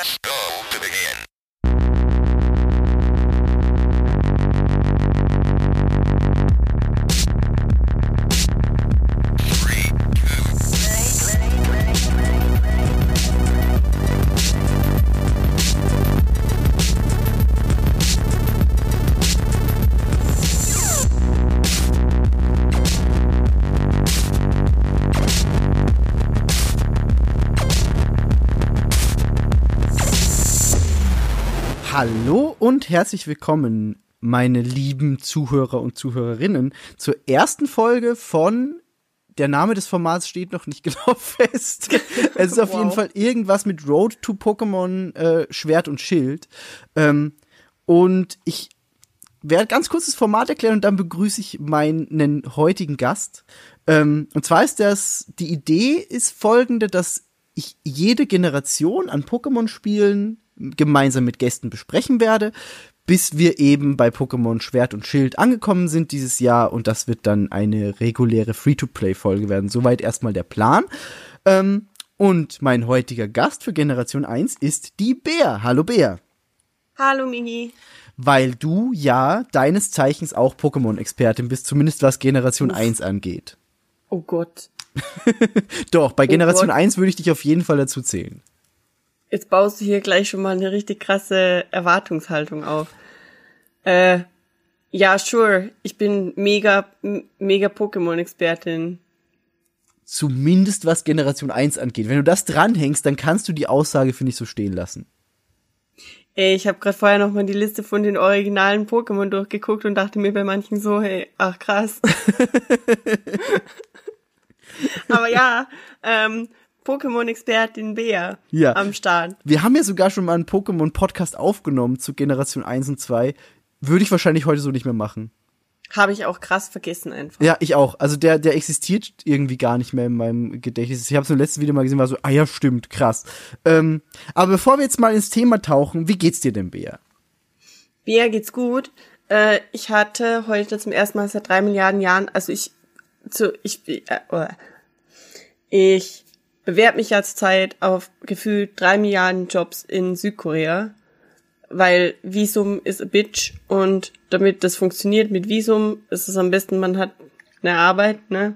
Let's go und herzlich willkommen, meine lieben Zuhörer und Zuhörerinnen, zur ersten Folge von der Name des Formats steht noch nicht genau fest. Es ist auf jeden Fall irgendwas mit Road to Pokémon äh, Schwert und Schild. Ähm, und ich werde ganz kurz das Format erklären und dann begrüße ich meinen heutigen Gast. Ähm, und zwar ist das, die Idee ist folgende, dass ich jede Generation an Pokémon-Spielen gemeinsam mit Gästen besprechen werde, bis wir eben bei Pokémon Schwert und Schild angekommen sind dieses Jahr und das wird dann eine reguläre Free-to-Play-Folge werden. Soweit erstmal der Plan. Ähm, und mein heutiger Gast für Generation 1 ist die Bär. Hallo Bär. Hallo Mini. Weil du ja deines Zeichens auch Pokémon-Expertin bist, zumindest was Generation 1 angeht. Oh Gott. Doch, bei Generation Gott. 1 würde ich dich auf jeden Fall dazu zählen. Jetzt baust du hier gleich schon mal eine richtig krasse Erwartungshaltung auf. Äh, ja, sure. Ich bin mega, mega Pokémon-Expertin. Zumindest was Generation 1 angeht. Wenn du das dranhängst, dann kannst du die Aussage, finde ich, so stehen lassen. Ey, ich habe gerade vorher noch mal die Liste von den originalen Pokémon durchgeguckt und dachte mir bei manchen so, hey, ach krass. Aber ja, ähm, Pokémon-Expertin Bea Ja. am Start. Wir haben ja sogar schon mal einen Pokémon-Podcast aufgenommen zu Generation 1 und 2. Würde ich wahrscheinlich heute so nicht mehr machen. Habe ich auch krass vergessen einfach. Ja, ich auch. Also der, der existiert irgendwie gar nicht mehr in meinem Gedächtnis. Ich habe es im letzten Video mal gesehen, war so, ah ja, stimmt, krass. Ähm, aber bevor wir jetzt mal ins Thema tauchen, wie geht's dir denn, Bea? Bea geht's gut. Äh, ich hatte heute zum ersten Mal seit drei Milliarden Jahren, also ich, zu, ich, äh, äh, ich bewerbe mich ja zurzeit auf gefühlt drei Milliarden Jobs in Südkorea, weil Visum ist a bitch und damit das funktioniert mit Visum, ist es am besten, man hat eine Arbeit, ne?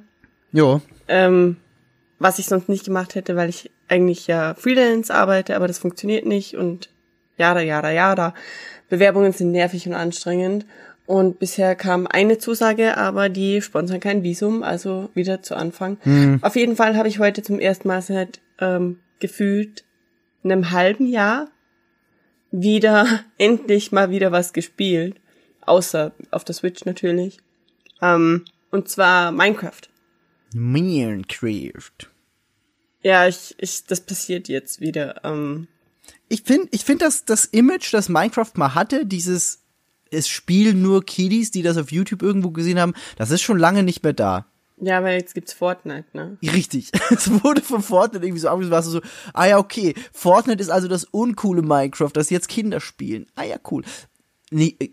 Jo. ähm, was ich sonst nicht gemacht hätte, weil ich eigentlich ja Freelance arbeite, aber das funktioniert nicht und jada, jada, jada. Bewerbungen sind nervig und anstrengend. Und bisher kam eine Zusage, aber die sponsern kein Visum, also wieder zu Anfang. Auf jeden Fall habe ich heute zum ersten Mal seit ähm, gefühlt einem halben Jahr wieder endlich mal wieder was gespielt. Außer auf der Switch natürlich. Ähm, und zwar Minecraft. Minecraft. Ja, ich, ich, das passiert jetzt wieder. Ähm, Ich finde, ich finde, dass das Image, das Minecraft mal hatte, dieses es spielen nur Kiddies, die das auf YouTube irgendwo gesehen haben, das ist schon lange nicht mehr da. ja, weil jetzt gibt's Fortnite, ne? Richtig. Es wurde von Fortnite irgendwie so abgeschlossen, warst du so, ah ja, okay, Fortnite ist also das uncoole Minecraft, das jetzt Kinder spielen. Ah ja, cool. Nee, äh,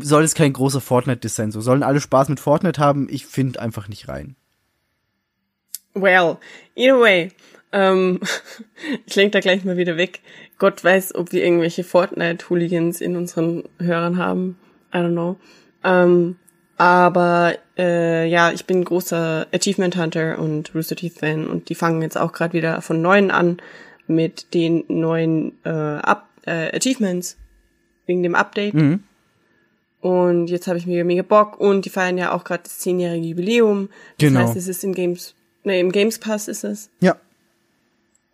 soll es kein großer Fortnite-Diss sein, so. Sollen alle Spaß mit Fortnite haben? Ich finde einfach nicht rein. Well, either way. Ähm, ich lenk da gleich mal wieder weg. Gott weiß, ob wir irgendwelche Fortnite-Hooligans in unseren Hörern haben. I don't know. Ähm, aber äh, ja, ich bin großer Achievement Hunter und Rooster Teeth Fan und die fangen jetzt auch gerade wieder von neuen an mit den neuen äh, Up äh, Achievements wegen dem Update. Und jetzt habe ich mega, mega Bock und die feiern ja auch gerade das zehnjährige Jubiläum. Das Genau. heißt, es ist im Games, ne, im Games Pass ist es. Ja.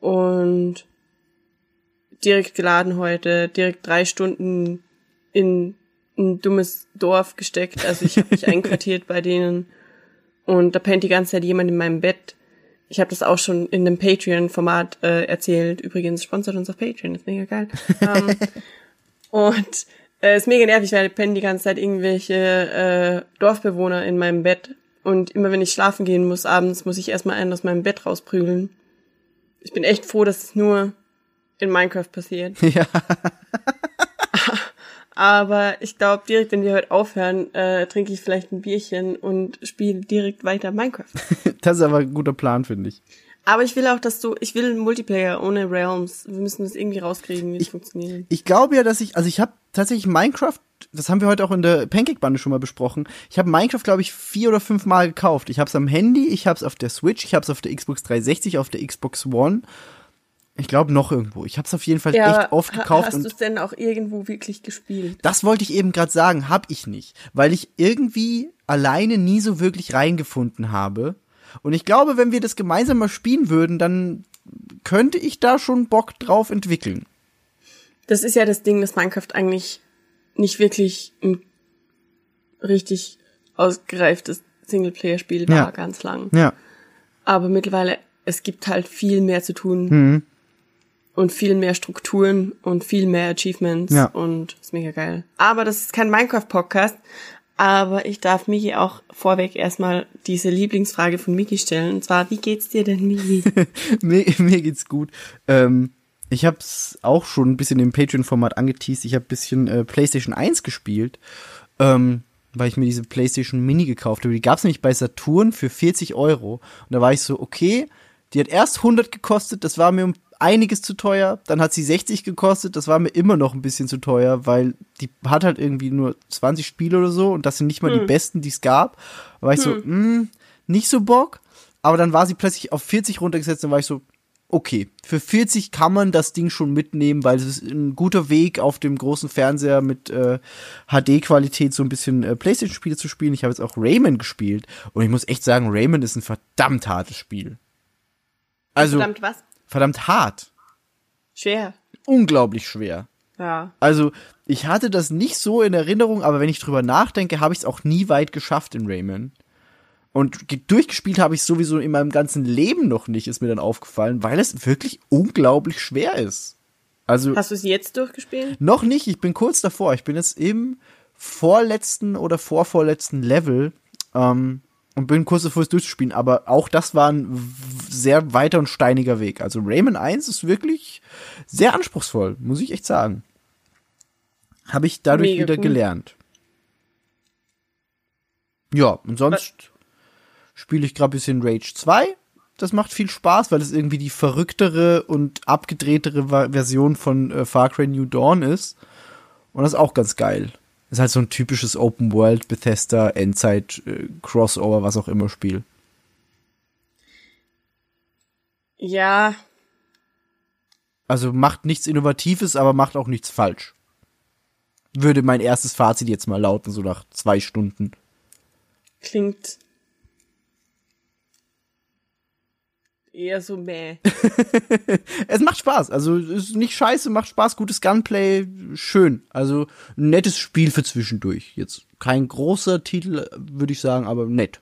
Und direkt geladen heute, direkt drei Stunden in ein dummes Dorf gesteckt. Also ich habe mich einquartiert bei denen und da pennt die ganze Zeit jemand in meinem Bett. Ich habe das auch schon in einem Patreon-Format äh, erzählt. Übrigens sponsert uns auf Patreon, ist mega geil. ähm, und äh, ist mega nervig, weil pennen die ganze Zeit irgendwelche äh, Dorfbewohner in meinem Bett. Und immer wenn ich schlafen gehen muss abends, muss ich erstmal einen aus meinem Bett rausprügeln. Ich bin echt froh, dass es nur in Minecraft passiert. Ja. Aber ich glaube, direkt, wenn wir heute aufhören, äh, trinke ich vielleicht ein Bierchen und spiele direkt weiter Minecraft. Das ist aber ein guter Plan, finde ich. Aber ich will auch, dass du, ich will einen Multiplayer ohne Realms. Wir müssen das irgendwie rauskriegen, wie das funktioniert. Ich glaube ja, dass ich, also ich habe tatsächlich Minecraft, das haben wir heute auch in der Pancake-Bande schon mal besprochen. Ich habe Minecraft, glaube ich, vier oder fünf Mal gekauft. Ich habe es am Handy, ich habe es auf der Switch, ich habe es auf der Xbox 360, auf der Xbox One. Ich glaube noch irgendwo. Ich habe es auf jeden Fall echt oft gekauft Hast du es denn auch irgendwo wirklich gespielt? das wollte ich eben gerade sagen, hab ich nicht, weil ich irgendwie alleine nie so wirklich reingefunden habe. Und ich glaube, wenn wir das gemeinsam mal spielen würden, dann könnte ich da schon Bock drauf entwickeln. Das ist ja das Ding, dass Minecraft eigentlich nicht wirklich ein richtig ausgereiftes Singleplayer-Spiel war, Ja. ganz lang. Ja. Aber mittlerweile, es gibt halt viel mehr zu tun. Mhm. Und viel mehr Strukturen und viel mehr Achievements. Ja. Und ist mega geil. Aber das ist kein Minecraft-Podcast. Aber ich darf Miki auch vorweg erstmal diese Lieblingsfrage von Miki stellen. Und zwar, wie geht's dir denn, Miki? mir, mir geht's gut. Ähm, ich hab's auch schon ein bisschen im Patreon-Format angeteased. Ich habe ein bisschen äh, PlayStation 1 gespielt, ähm, weil ich mir diese PlayStation Mini gekauft habe. Die gab's nämlich bei Saturn für 40 Euro. Und da war ich so, okay, die hat erst 100 gekostet, das war mir um einiges zu teuer. Dann hat sie 60 gekostet, das war mir immer noch ein bisschen zu teuer, weil die hat halt irgendwie nur 20 Spiele oder so und das sind nicht mal die besten, die es gab. Da war ich so, mh, nicht so Bock. Aber dann war sie plötzlich auf 40 runtergesetzt, dann war ich so, okay, für 40 kann man das Ding schon mitnehmen, weil es ist ein guter Weg, auf dem großen Fernseher mit äh, HD-Qualität so ein bisschen äh, Playstation-Spiele zu spielen. Ich habe jetzt auch Rayman gespielt und ich muss echt sagen, Rayman ist ein verdammt hartes Spiel. Also Verdammt, was? verdammt hart, Schwer. unglaublich schwer. Ja. Also ich hatte das nicht so in Erinnerung, aber wenn ich drüber nachdenke, habe ich es auch nie weit geschafft in Rayman. Und ge- durchgespielt habe ich es sowieso in meinem ganzen Leben noch nicht, ist mir dann aufgefallen, weil es wirklich unglaublich schwer ist. Also Hast du es jetzt durchgespielt? noch nicht, ich bin kurz davor. Ich bin jetzt im vorletzten oder vorvorletzten Level ähm, und bin kurz davor, es durchzuspielen. Aber auch das war ein sehr weiter und steiniger Weg. Also Rayman 1 ist wirklich sehr anspruchsvoll, muss ich echt sagen. Habe ich dadurch Mega wieder cool. gelernt. Ja, und sonst spiele ich gerade ein bisschen Rage 2. Das macht viel Spaß, weil es irgendwie die verrücktere und abgedrehtere Version von äh, Far Cry New Dawn ist. Und das ist auch ganz geil. Ist halt so ein typisches Open World Bethesda Endzeit äh, Crossover, was auch immer Spiel. Ja. Also macht nichts Innovatives, aber macht auch nichts falsch. Würde mein erstes Fazit jetzt mal lauten, so nach zwei Stunden. Klingt eher so mäh. Es macht Spaß. Also es ist nicht scheiße, macht Spaß, gutes Gunplay, schön. Also ein nettes Spiel für zwischendurch. Jetzt kein großer Titel, würde ich sagen, aber nett.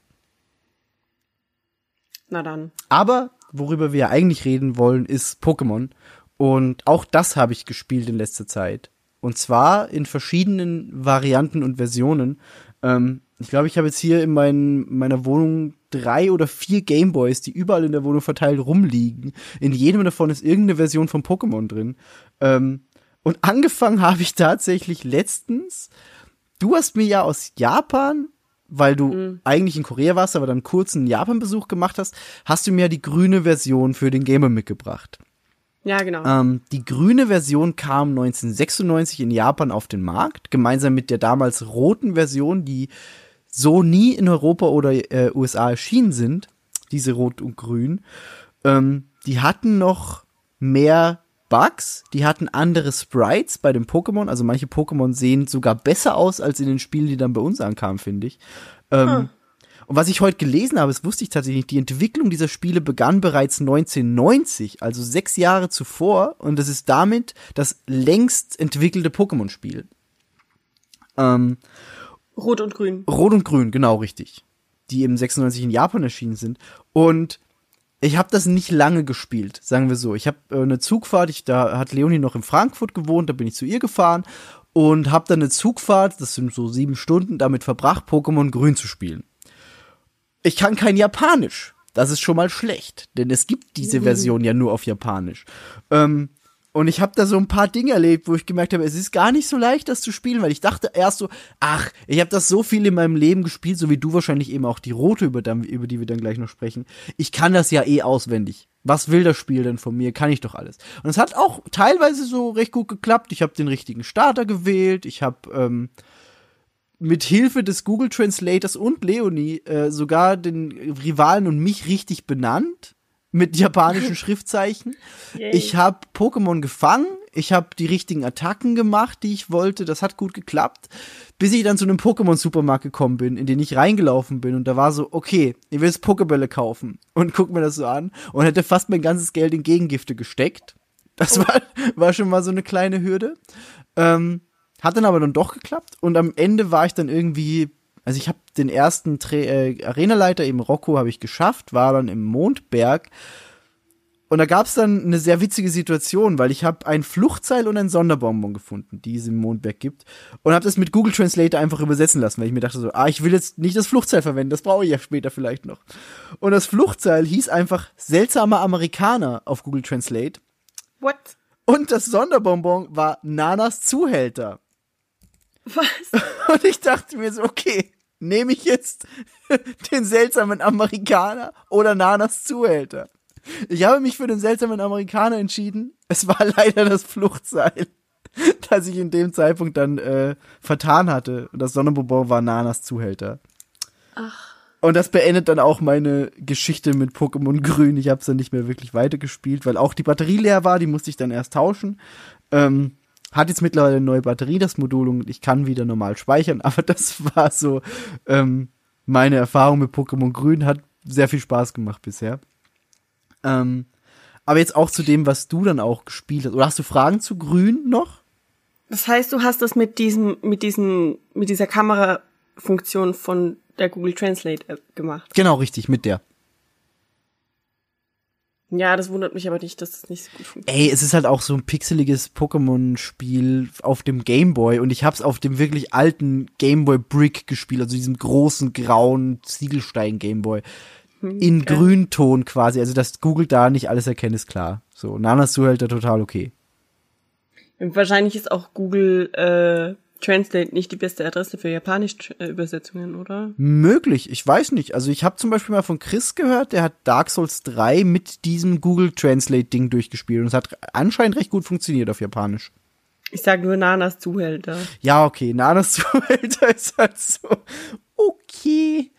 Na dann. Aber worüber wir eigentlich reden wollen, ist Pokémon. Und auch das habe ich gespielt in letzter Zeit. Und zwar in verschiedenen Varianten und Versionen. Ähm, ich glaube, ich habe jetzt hier in mein, meiner Wohnung drei oder vier Gameboys, die überall in der Wohnung verteilt rumliegen. In jedem davon ist irgendeine Version von Pokémon drin. Ähm, und angefangen habe ich tatsächlich letztens. Du hast mir ja aus Japan, weil du eigentlich in Korea warst, aber dann kurz einen Japan-Besuch gemacht hast, hast du mir die grüne Version für den Gamer mitgebracht. Ja, genau. Ähm, die grüne Version kam 1996 in Japan auf den Markt, gemeinsam mit der damals roten Version, die so nie in Europa oder äh, USA erschienen sind, diese Rot und Grün. Ähm, die hatten noch mehr Bugs, die hatten andere Sprites bei den Pokémon, also manche Pokémon sehen sogar besser aus als in den Spielen, die dann bei uns ankamen, finde ich. Ähm, Und was ich heute gelesen habe, das wusste ich tatsächlich nicht, die Entwicklung dieser Spiele begann bereits 1990, also sechs Jahre zuvor, und das ist damit das längst entwickelte Pokémon-Spiel. Ähm, Rot und Grün. Rot und Grün, genau richtig. Die im 96 in Japan erschienen sind. Und ich habe das nicht lange gespielt, sagen wir so. Ich habe äh, eine Zugfahrt, ich, da hat Leonie noch in Frankfurt gewohnt, da bin ich zu ihr gefahren und habe dann eine Zugfahrt, das sind so sieben Stunden, damit verbracht, Pokémon Grün zu spielen. Ich kann kein Japanisch. Das ist schon mal schlecht, denn es gibt diese Version ja nur auf Japanisch. Ähm, und ich habe da so ein paar Dinge erlebt, wo ich gemerkt habe, es ist gar nicht so leicht, das zu spielen, weil ich dachte erst so, ach, ich habe das so viel in meinem Leben gespielt, so wie du wahrscheinlich eben auch die rote, über, über die wir dann gleich noch sprechen. Ich kann das ja eh auswendig. Was will das Spiel denn von mir? Kann ich doch alles. Und es hat auch teilweise so recht gut geklappt. Ich habe den richtigen Starter gewählt. Ich habe ähm, mit Hilfe des Google Translators und Leonie äh, sogar den Rivalen und mich richtig benannt mit japanischen Schriftzeichen. Yay. Ich habe Pokémon gefangen, ich habe die richtigen Attacken gemacht, die ich wollte. Das hat gut geklappt, bis ich dann zu einem Pokémon Supermarkt gekommen bin, in den ich reingelaufen bin und da war so, okay, ich will jetzt Pokébälle kaufen und guck mir das so an und hätte fast mein ganzes Geld in Gegengifte gesteckt. Das war, war schon mal so eine kleine Hürde. Ähm, hat dann aber dann doch geklappt und am Ende war ich dann irgendwie, also ich habe den ersten Tra äh, Arenaleiter, eben Rocco, habe ich geschafft, war dann im Mondberg und da gab es dann eine sehr witzige Situation, weil ich habe ein Fluchtseil und ein Sonderbonbon gefunden, die es im Mondberg gibt und habe das mit Google Translator einfach übersetzen lassen, weil ich mir dachte so, ah, ich will jetzt nicht das Fluchtseil verwenden, das brauche ich ja später vielleicht noch. Und das Fluchtseil hieß einfach seltsamer Amerikaner auf Google Translate What? und das Sonderbonbon war Nanas Zuhälter. Was? Und ich dachte mir so, okay, nehme ich jetzt den seltsamen Amerikaner oder Nanas Zuhälter? Ich habe mich für den seltsamen Amerikaner entschieden. Es war leider das Fluchtseil, das ich in dem Zeitpunkt dann äh, vertan hatte. Und das Sonnenbonbon war Nanas Zuhälter. Ach. Und das beendet dann auch meine Geschichte mit Pokémon Grün. Ich habe es dann nicht mehr wirklich weitergespielt, weil auch die Batterie leer war. Die musste ich dann erst tauschen. Ähm, hat jetzt mittlerweile eine neue Batterie, das Modul, und ich kann wieder normal speichern. Aber das war so ähm, meine Erfahrung mit Pokémon Grün. Hat sehr viel Spaß gemacht bisher. Ähm, aber jetzt auch zu dem, was du dann auch gespielt hast. Oder hast du Fragen zu Grün noch? Das heißt, du hast das mit diesem, mit diesen, mit dieser Kamerafunktion von der Google Translate App gemacht. Genau, richtig, mit der. Ja, das wundert mich aber nicht, dass das nicht so gut funktioniert. Ey, es ist halt auch so ein pixeliges Pokémon-Spiel auf dem Gameboy und ich hab's auf dem wirklich alten Gameboy Brick gespielt, also diesem großen grauen Ziegelstein Gameboy. In geil. Grünton quasi, also dass Google da nicht alles erkennt, ist klar. So, Nanas Zuhälter total okay. Und wahrscheinlich ist auch Google äh, Translate nicht die beste Adresse für Japanisch-Übersetzungen, oder? Möglich, ich weiß nicht. Also ich habe zum Beispiel mal von Chris gehört, der hat Dark Souls 3 mit diesem Google Translate-Ding durchgespielt und es hat anscheinend recht gut funktioniert auf Japanisch. Ich sag nur Nanas Zuhälter. Ja, okay, Nanas Zuhälter ist halt so, okay,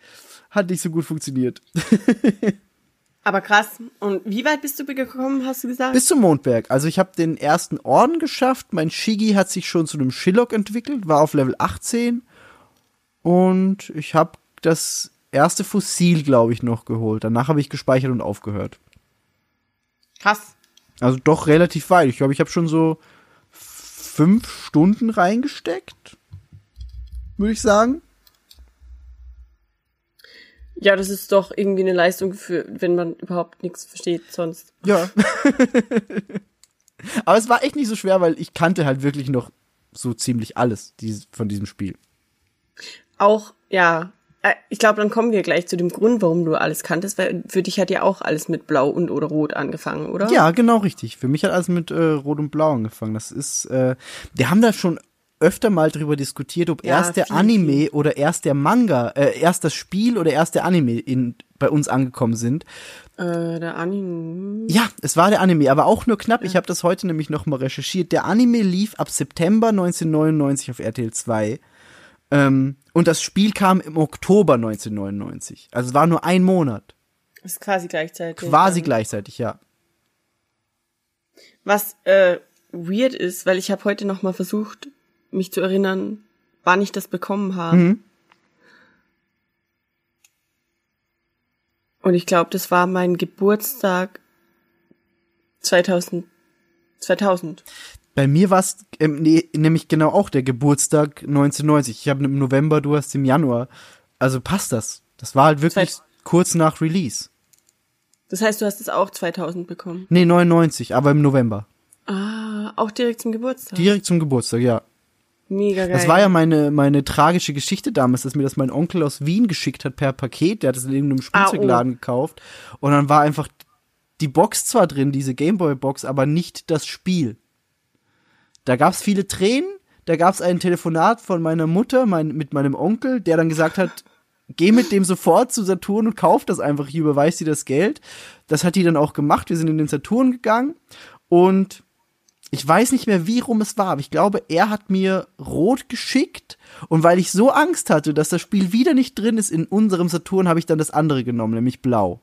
hat nicht so gut funktioniert. Aber krass. Und wie weit bist du gekommen, hast du gesagt? Bis zum Mondberg. Also ich habe den ersten Orden geschafft. Mein Shigi hat sich schon zu einem Shillock entwickelt, war auf Level 18. Und ich habe das erste Fossil, glaube ich, noch geholt. Danach habe ich gespeichert und aufgehört. krass. Also doch relativ weit. Ich glaube, ich habe schon so fünf Stunden reingesteckt. Würde ich sagen. Ja, das ist doch irgendwie eine Leistung für, wenn man überhaupt nichts versteht sonst. Ja. Aber es war echt nicht so schwer, weil ich kannte halt wirklich noch so ziemlich alles von diesem Spiel. Auch, ja, äh, ich glaube, dann kommen wir gleich zu dem Grund, warum du alles kanntest, weil für dich hat ja auch alles mit Blau und oder Rot angefangen, oder? Ja, genau richtig. Für mich hat alles mit äh, Rot und Blau angefangen. Das ist, äh, wir haben da schon öfter mal drüber diskutiert, ob Ja, erst der viel, Anime oder erst der Manga, äh, erst das Spiel oder erst der Anime in, bei uns angekommen sind. Äh, der Anime. Ja, es war der Anime, aber auch nur knapp. Ich habe das heute nämlich noch mal recherchiert. Der Anime lief ab September 1999 auf RTL 2. Ähm, und das Spiel kam im Oktober 1999. Also es war nur ein Monat. Ist quasi gleichzeitig. Quasi Dann- gleichzeitig, ja. Was äh, weird ist, weil ich habe heute noch mal versucht, mich zu erinnern, wann ich das bekommen habe. Mhm. Und ich glaube, das war mein Geburtstag 2000. 2000. Bei mir war es ähm, nee, nämlich genau auch der Geburtstag 1990. Ich habe im November, du hast im Januar. Also passt das. Das war halt wirklich Zeit- kurz nach Release. Das heißt, du hast es auch 2000 bekommen. Nee, 99, aber im November. Ah, auch direkt zum Geburtstag. Direkt zum Geburtstag, ja. Mega geil. Das war ja meine, meine tragische Geschichte damals, dass mir das mein Onkel aus Wien geschickt hat per Paket. Der hat es in irgendeinem Spielzeugladen gekauft. Und dann war einfach die Box zwar drin, diese Gameboy-Box, aber nicht das Spiel. Da gab's viele Tränen. Da gab's ein Telefonat von meiner Mutter mein, mit meinem Onkel, der dann gesagt hat, geh mit dem sofort zu Saturn und kauf das einfach. Ich überweise dir das Geld. Das hat die dann auch gemacht. Wir sind in den Saturn gegangen und ich weiß nicht mehr, wie rum es war, aber ich glaube, er hat mir rot geschickt und weil ich so Angst hatte, dass das Spiel wieder nicht drin ist in unserem Saturn, habe ich dann das andere genommen, nämlich blau.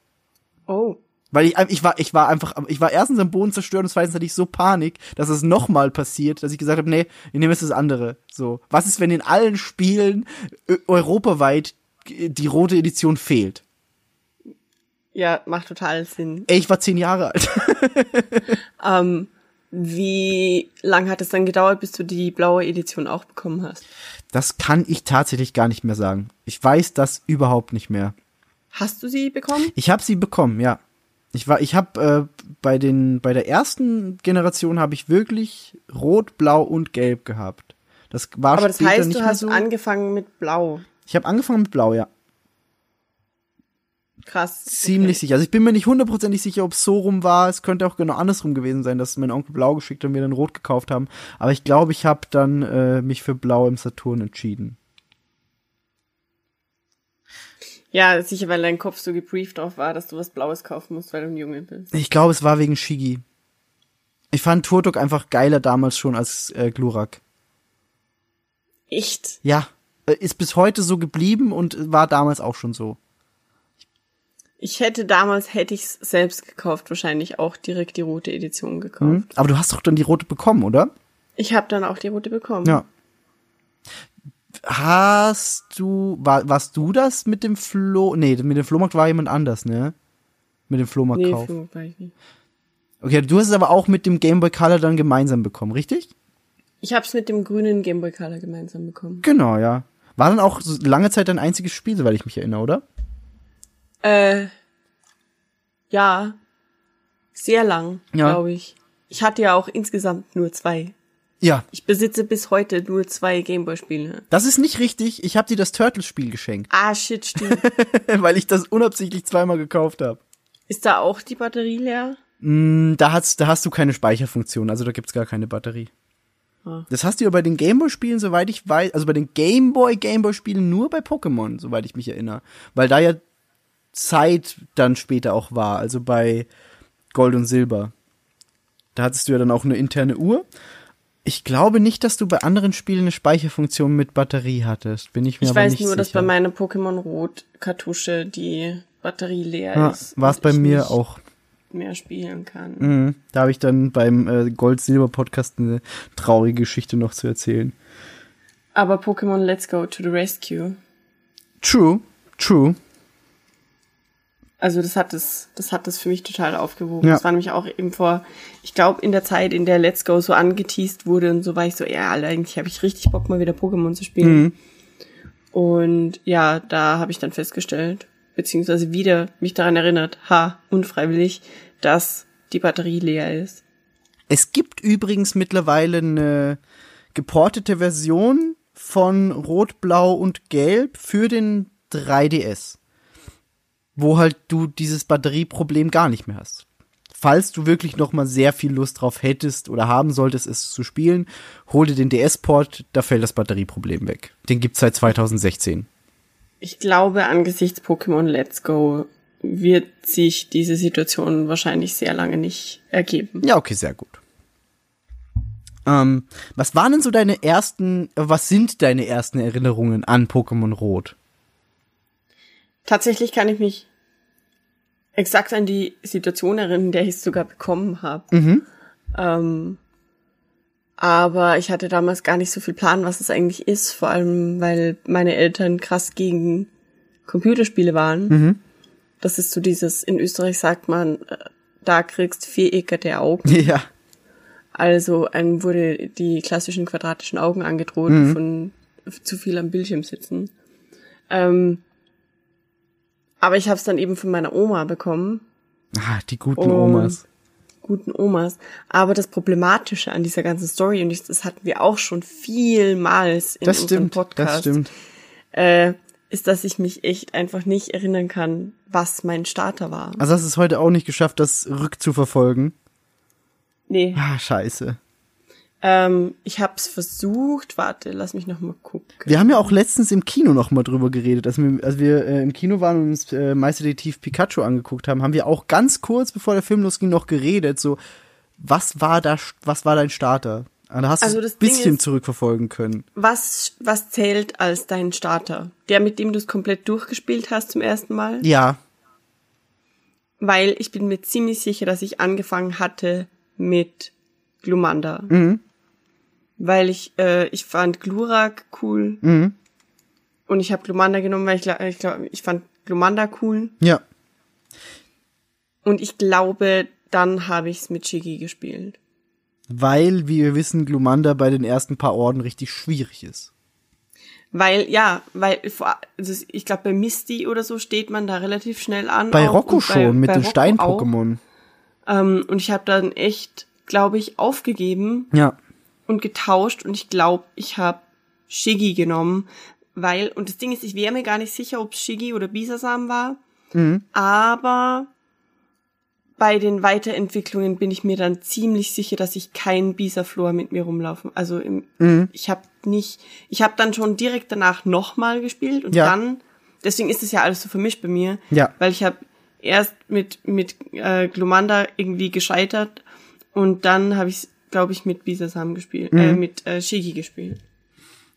Oh. Weil ich, ich war, ich war einfach, ich war erstens am Boden zerstört und zweitens hatte ich so Panik, dass es nochmal passiert, dass ich gesagt habe, nee, ich nehme jetzt das andere. So. Was ist, wenn in allen Spielen äh, europaweit die rote Edition fehlt? Ja, macht total Sinn. Ey, ich war zehn Jahre alt. Ähm, wie lang hat es dann gedauert, bis du die blaue Edition auch bekommen hast? Das kann ich tatsächlich gar nicht mehr sagen. Ich weiß das überhaupt nicht mehr. Hast du sie bekommen? Ich habe sie bekommen, ja. Ich war, ich habe äh, bei den, bei der ersten Generation habe ich wirklich Rot, Blau und Gelb gehabt. Das war Aber das heißt, du hast so. angefangen mit blau. Ich habe angefangen mit Blau, ja. Krass. Ziemlich sicher. Also ich bin mir nicht hundertprozentig sicher, ob es so rum war. Es könnte auch genau andersrum gewesen sein, dass mein Onkel Blau geschickt und wir dann Rot gekauft haben. Aber ich glaube, ich habe dann äh, mich für Blau im Saturn entschieden. Ja, sicher, weil dein Kopf so gebrieft drauf war, dass du was Blaues kaufen musst, weil du ein Junge bist. Ich glaube, es war wegen Shigi. Ich fand Turtok einfach geiler damals schon als äh, Glurak. Echt? Ja, äh, ist bis heute so geblieben und war damals auch schon so. Ich hätte damals, hätte ich's selbst gekauft, wahrscheinlich auch direkt die rote Edition gekauft. Hm? Aber du hast doch dann die rote bekommen, oder? Ich habe dann auch die rote bekommen. Ja. Hast du, war, warst du das mit dem Flo, nee, mit dem Flohmarkt war jemand anders, ne? Mit dem Nee, Flohmarktkauf. für war ich nicht. Okay, du hast es aber auch mit dem Game Boy Color dann gemeinsam bekommen, richtig? Ich hab's mit dem grünen Game Boy Color gemeinsam bekommen. Genau, ja. War dann auch so lange Zeit dein einziges Spiel, soweit ich mich erinnere, oder? Äh, ja. Sehr lang, Ja. glaube ich. Ich hatte ja auch insgesamt nur zwei. Ja. Ich besitze bis heute nur zwei Gameboy-Spiele. Das ist nicht richtig. Ich habe dir das Turtles-Spiel geschenkt, Ah, shit, stimmt. weil ich das unabsichtlich zweimal gekauft habe. Ist da auch die Batterie leer? Mm, da, hast, da hast du keine Speicherfunktion, also da gibt's gar keine Batterie. Ah. Das hast du ja bei den Gameboy-Spielen, soweit ich weiß, also bei den Gameboy, Gameboy-Spielen nur bei Pokémon, soweit ich mich erinnere. Weil da ja Zeit dann später auch war, also bei Gold und Silber. Da hattest du ja dann auch eine interne Uhr. Ich glaube nicht, dass du bei anderen Spielen eine Speicherfunktion mit Batterie hattest. Bin ich mir Ich aber weiß nicht nur, sicher. dass bei meiner Pokémon Rot Kartusche die Batterie leer ja, ist. war es bei ich mir auch. mehr spielen kann. Mhm. Da habe ich dann beim äh, Gold-Silber-Podcast eine traurige Geschichte noch zu erzählen. Aber Pokémon Let's Go to the Rescue. True, true. Also das hat es, das hat das für mich total aufgewogen. Ja. Das war nämlich auch eben vor, ich glaube, in der Zeit, in der Let's Go so angeteased wurde und so war ich so, ja, Alter, eigentlich habe ich richtig Bock, mal wieder Pokémon zu spielen. Mhm. Und ja, da habe ich dann festgestellt, beziehungsweise wieder mich daran erinnert, ha, unfreiwillig, dass die Batterie leer ist. Es gibt übrigens mittlerweile eine geportete Version von Rot, Blau und Gelb für den 3DS. Wo halt du dieses Batterieproblem gar nicht mehr hast. Falls du wirklich noch mal sehr viel Lust drauf hättest oder haben solltest, es zu spielen, hol dir den DS-Port, da fällt das Batterieproblem weg. Den gibt's seit 2016. Ich glaube, angesichts Pokémon Let's Go wird sich diese Situation wahrscheinlich sehr lange nicht ergeben. Ja, okay, sehr gut. Ähm, was waren denn so deine ersten, was sind deine ersten Erinnerungen an Pokémon Rot? Tatsächlich kann ich mich exakt an die Situation erinnern, in der ich es sogar bekommen habe. Ähm, aber ich hatte damals gar nicht so viel Plan, was es eigentlich ist, vor allem weil meine Eltern krass gegen Computerspiele waren. Das ist so dieses, in Österreich sagt man, äh, da kriegst viereckerte Augen. Ja. Also einem wurde die klassischen quadratischen Augen angedroht von zu viel am Bildschirm sitzen. Ähm, aber ich habe es dann eben von meiner Oma bekommen, Ah, die guten Und- Omas. guten Omas. Aber das Problematische an dieser ganzen Story, und das hatten wir auch schon vielmals in Das unserem stimmt, Podcast, das stimmt. Äh, ist, dass ich mich echt einfach nicht erinnern kann, was mein Starter war. Also hast du es heute auch nicht geschafft, das rückzuverfolgen? Nee. Ah, scheiße. Ähm, ich hab's versucht. Warte, lass mich noch mal gucken. Wir haben ja auch letztens im Kino noch mal drüber geredet, als wir, als wir äh, im Kino waren und uns äh, Meisterdetektiv Pikachu angeguckt haben, haben wir auch ganz kurz, bevor der Film losging, noch geredet, so, was war da, was war dein Starter? Ah, Da hast Also du ein bisschen ist- zurückverfolgen können. Was, was zählt als dein Starter? Der, mit dem du es komplett durchgespielt hast zum ersten Mal? Ja, Weil ich bin mir ziemlich sicher, dass ich angefangen hatte mit Glumanda. Mhm. Weil ich, äh, ich fand Glurak cool. Mhm. Und ich habe Glumanda genommen, weil ich glaube, ich, glaub, ich fand Glumanda cool. ja. Und ich glaube, dann habe ich es mit Shiggy gespielt. Weil, wie wir wissen, Glumanda bei den ersten paar Orden richtig schwierig ist. Weil, ja, weil, also ich glaube, bei Misty oder so steht man da relativ schnell an. Bei. Rocco Und bei- schon, mit bei den. Stein-Pokémon. Ähm, und ich habe dann echt, glaube ich, aufgegeben Ja. Und getauscht und ich glaube, ich habe Shiggy genommen, weil, und das Ding ist, ich wäre mir gar nicht sicher, ob es Shiggy oder Bisasam war, Mhm. aber bei den Weiterentwicklungen bin ich mir dann ziemlich sicher, dass ich keinen Bisaflor mit mir rumlaufen. Also im, Mhm. ich habe nicht, ich habe dann schon direkt danach nochmal gespielt und Ja. dann, deswegen ist es ja alles so vermischt bei mir, Ja. weil ich habe erst mit mit äh, Glumanda irgendwie gescheitert und dann habe ich, glaube ich, mit Bisasam gespielt, Mhm. äh, mit äh, Shigi gespielt.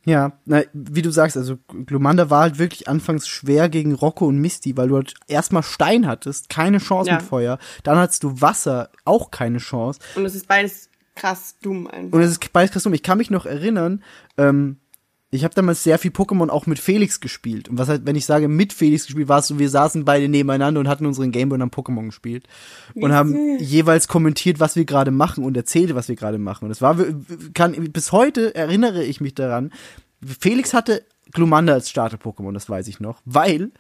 Ja, na, wie du sagst, also Glumanda war halt wirklich anfangs schwer gegen Rocco und Misty, weil du halt erstmal Stein hattest, keine Chance Ja. mit Feuer. Dann hattest du Wasser, auch keine Chance. Und es ist beides krass dumm einfach. Und es ist beides krass dumm. Ich kann mich noch erinnern, ähm, ich habe damals sehr viel Pokémon auch mit Felix gespielt. Und was halt, wenn ich sage mit Felix gespielt, war es so, wir saßen beide nebeneinander und hatten unseren Gameboy und haben Pokémon gespielt. Und haben jeweils kommentiert, was wir gerade machen und erzählt, was wir gerade machen. Und das war, kann, bis heute erinnere ich mich daran, Felix hatte Glumanda als Starter-Pokémon, das weiß ich noch, weil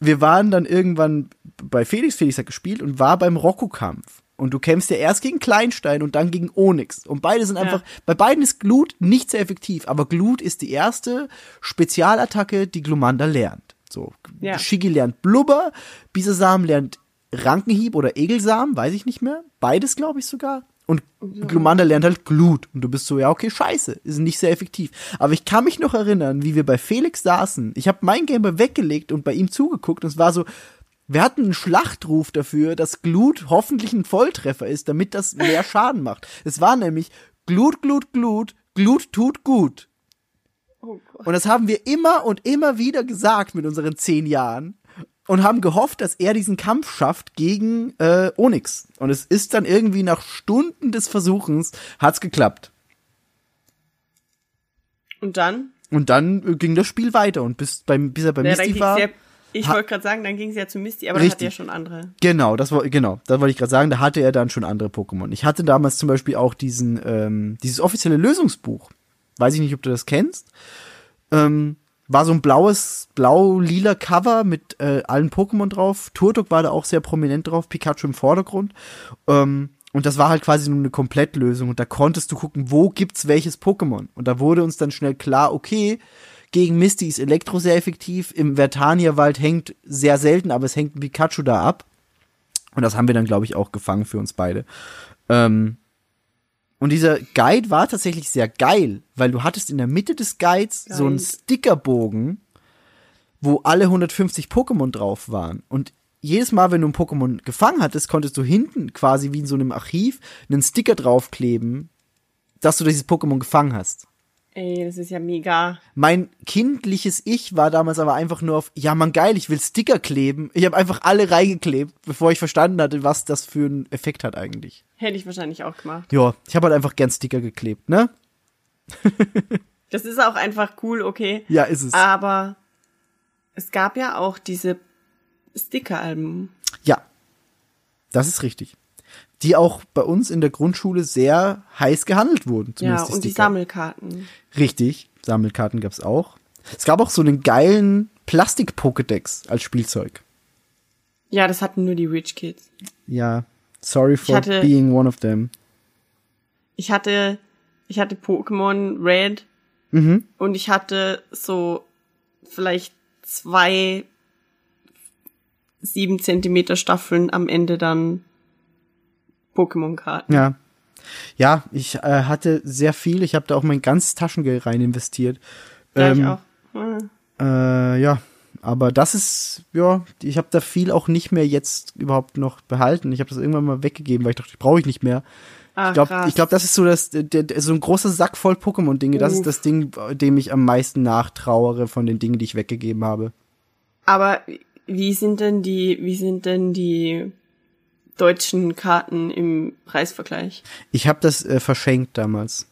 wir waren dann irgendwann bei Felix, Felix hat gespielt und war beim Rocco-Kampf. Und du kämpfst ja erst gegen Kleinstein und dann gegen Onyx. Und beide sind einfach, bei beiden ist Glut nicht sehr effektiv, aber Glut ist die erste Spezialattacke, die Glumanda lernt. So, Ja. Shiggy lernt Blubber, Bisasam lernt Rankenhieb oder Egelsam, weiß ich nicht mehr. Beides, glaube ich sogar. Und Glumanda lernt halt Glut. Und du bist so, ja, okay, scheiße, ist nicht sehr effektiv. Aber ich kann mich noch erinnern, wie wir bei Felix saßen. Ich habe mein Gameboy weggelegt und bei ihm zugeguckt und es war so, wir hatten einen Schlachtruf dafür, dass Glut hoffentlich ein Volltreffer ist, damit das mehr Schaden macht. Es war nämlich Glut, Glut, Glut, Glut tut gut. oh. Und das haben wir immer und immer wieder gesagt mit unseren zehn Jahren und haben gehofft, dass er diesen Kampf schafft gegen äh, Onyx. Und es ist dann irgendwie nach Stunden des Versuchens hat's geklappt. Und dann? Und dann äh, ging das Spiel weiter und bis beim bis er bei Ja, Misty war. ja, ich wollte gerade sagen, dann ging es ja zu Misty, aber dann hat Richtig. er schon andere. Genau, das war genau, das wollte ich gerade sagen. Da hatte er dann schon andere Pokémon. Ich hatte damals zum Beispiel auch diesen ähm, dieses offizielle Lösungsbuch. Weiß ich nicht, ob du das kennst. Ähm, war so ein blaues, blau-lila Cover mit äh, allen Pokémon drauf. Turtok war da auch sehr prominent drauf, Pikachu im Vordergrund. Ähm, und das war halt quasi nur eine Komplettlösung. Und da konntest du gucken, wo gibt's welches Pokémon. Und da wurde uns dann schnell klar, okay, gegen Misty ist Elektro sehr effektiv. Im Vertania-Wald hängt sehr selten, aber es hängt ein Pikachu da ab. Und das haben wir dann, glaube ich, auch gefangen für uns beide. Ähm, und dieser Guide war tatsächlich sehr geil, weil du hattest in der Mitte des Guides so einen Geil. Stickerbogen, wo alle 150 Pokémon drauf waren. Und jedes Mal, wenn du ein Pokémon gefangen hattest, konntest du hinten quasi wie in so einem Archiv einen Sticker draufkleben, dass du dieses Pokémon gefangen hast. Ey, das ist ja mega. Mein kindliches Ich war damals aber einfach nur auf, ja man geil, ich will Sticker kleben. Ich habe einfach alle reingeklebt, bevor ich verstanden hatte, was das für einen Effekt hat eigentlich. Hätte ich wahrscheinlich auch gemacht. Ja, ich habe halt einfach gern Sticker geklebt, ne? Das ist auch einfach cool, okay. Ja, ist es. Aber es gab ja auch diese Sticker-Alben. Ja, das ist richtig. Die auch bei uns in der Grundschule sehr heiß gehandelt wurden. Ja, und die Sticker. Sammelkarten. Richtig, Sammelkarten gab's auch. Es gab auch so einen geilen Plastik-Pokédex als Spielzeug. Ja, das hatten nur die Rich Kids. Ja, sorry for hatte- being one of them. Ich hatte, ich hatte Pokémon Red Mhm. und ich hatte so vielleicht zwei sieben Zentimeter Staffeln am Ende dann Pokémon-Karten. Ja. Ja, ich äh, hatte sehr viel. Ich habe da auch mein ganzes Taschengeld rein investiert. Ja, ich Ähm, auch. Hm. Äh, ja, aber das ist, ja, ich habe da viel auch nicht mehr jetzt überhaupt noch behalten. Ich habe das irgendwann mal weggegeben, weil ich dachte, brauche ich nicht mehr. Ah, Ich glaube, glaub, das ist so das, der, der, so ein großer Sack voll Pokémon-Dinge. Das ist das Ding, dem ich am meisten nachtrauere von den Dingen, die ich weggegeben habe. Aber wie sind denn die, wie sind denn die deutschen Karten im Preisvergleich? Ich habe das äh, verschenkt damals.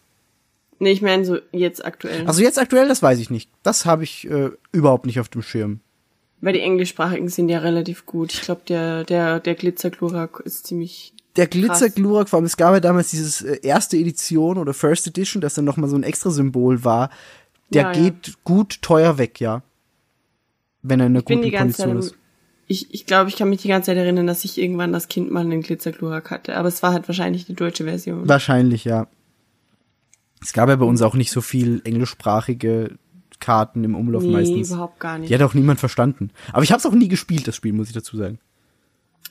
Nee, ich meine so jetzt aktuell. Also jetzt aktuell, das weiß ich nicht. Das habe ich äh, überhaupt nicht auf dem Schirm. Weil die englischsprachigen sind ja relativ gut. Ich glaube, der, der, der Glitzerglurak ist ziemlich. Der Glitzerglurak, vor allem es gab ja damals dieses äh, erste Edition oder First Edition, das dann nochmal so ein extra Symbol war. Der Ja, ja. geht gut teuer weg, ja. Wenn er in einer guten. Kondition ist. Ich ich glaube, ich kann mich die ganze Zeit erinnern, dass ich irgendwann als Kind mal einen Glitzerglurak hatte. Aber es war halt wahrscheinlich die deutsche Version. Wahrscheinlich, ja. Es gab ja bei uns auch nicht so viel englischsprachige Karten im Umlauf nee, meistens. überhaupt gar nicht. Die hat auch niemand verstanden. Aber ich habe es auch nie gespielt, das Spiel, muss ich dazu sagen.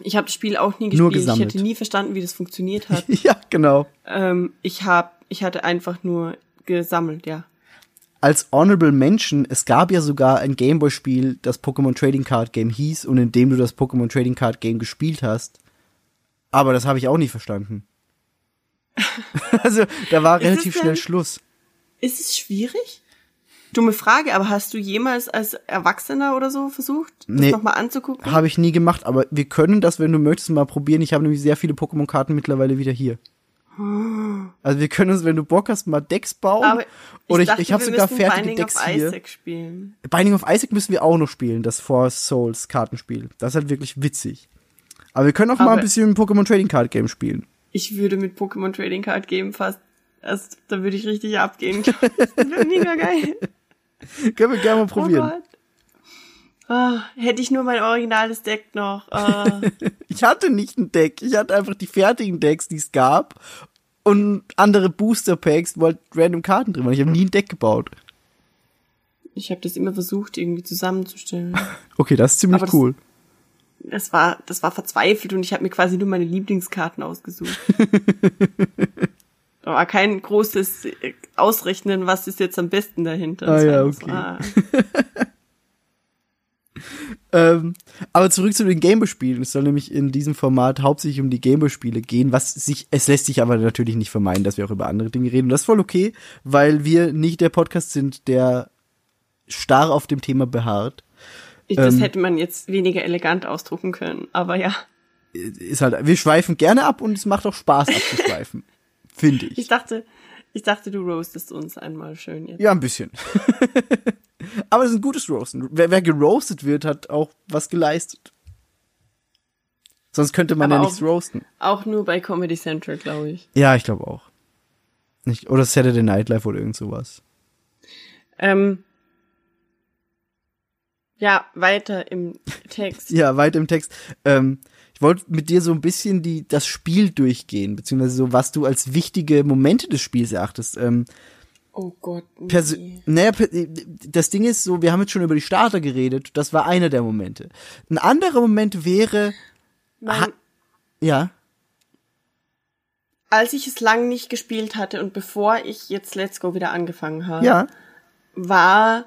Ich habe das Spiel auch nie Nur gespielt. Ich gesammelt. hätte nie verstanden, wie das funktioniert hat. ja, genau. ähm, ich hab, ich hatte einfach nur gesammelt, ja. Als Honorable Mention, es gab ja sogar ein Gameboy-Spiel, das Pokémon Trading Card Game hieß und in dem du das Pokémon Trading Card Game gespielt hast. Aber das habe ich auch nie verstanden. also, da war Ist relativ schnell denn- Schluss. Ist es schwierig? Dumme Frage, aber hast du jemals als Erwachsener oder so versucht, das Nee. nochmal anzugucken? Habe ich nie gemacht, aber wir können das, wenn du möchtest, mal probieren. Ich habe nämlich sehr viele Pokémon-Karten mittlerweile wieder hier. Also wir können uns, wenn du Bock hast, mal Decks bauen. aber Oder ich, dachte, ich habe sogar fertige Binding Decks of hier. Isaac spielen. Binding of Isaac müssen wir auch noch spielen, das Four Souls Kartenspiel. Das ist halt wirklich witzig. Aber wir können auch mal Aber- ein bisschen Pokémon Trading Card Game spielen. Ich würde mit Pokémon Trading Card Game fast, erst, da würde ich richtig abgehen. Das wäre mega geil. können wir gerne mal Oh probieren. Gott. Ah, hätte ich nur mein originales Deck noch. Ah. ich hatte nicht ein Deck, ich hatte einfach die fertigen Decks, die es gab und andere Booster Packs, wo halt random Karten drin waren. Ich habe nie ein Deck gebaut. ich habe das immer versucht, irgendwie zusammenzustellen. Okay, das ist ziemlich das- cool. Das war, das war verzweifelt und ich habe mir quasi nur meine Lieblingskarten ausgesucht. da war kein großes äh, Ausrechnen, was ist jetzt am besten dahinter. Ah, ja, okay. Ähm, aber zurück zu den Gameboy-Spielen. Es soll nämlich in diesem Format hauptsächlich um die Gameboy-Spiele gehen, was sich, es lässt sich aber natürlich nicht vermeiden, dass wir auch über andere Dinge reden. Und das ist voll okay, weil wir nicht der Podcast sind, der starr auf dem Thema beharrt. Ich, das Ähm. hätte man jetzt weniger elegant ausdrucken können, aber ja. Ist halt, wir schweifen gerne ab und es macht auch Spaß abzuschweifen. Finde ich. Ich dachte, ich dachte, du roastest uns einmal schön jetzt. Ja, ein bisschen. aber es ist ein gutes Roasten. Wer, wer geroastet wird, hat auch was geleistet. Sonst könnte man Aber ja auch- nichts roasten. Auch nur bei Comedy Central, glaube ich. Ja, ich glaube auch. Nicht, oder Saturday Night Live oder irgend sowas. Ähm, ja, weiter im Text. Ja, weiter im Text. Ähm, wollte mit dir so ein bisschen die, das Spiel durchgehen, beziehungsweise so, was du als wichtige Momente des Spiels erachtest. Ähm, Oh Gott. Nee. naja, das Ding ist so, wir haben jetzt schon über die Starter geredet, das war einer der Momente. Ein anderer Moment wäre, Mein, ja, als ich es lang nicht gespielt hatte und bevor ich jetzt Let's Go wieder angefangen habe, ja, war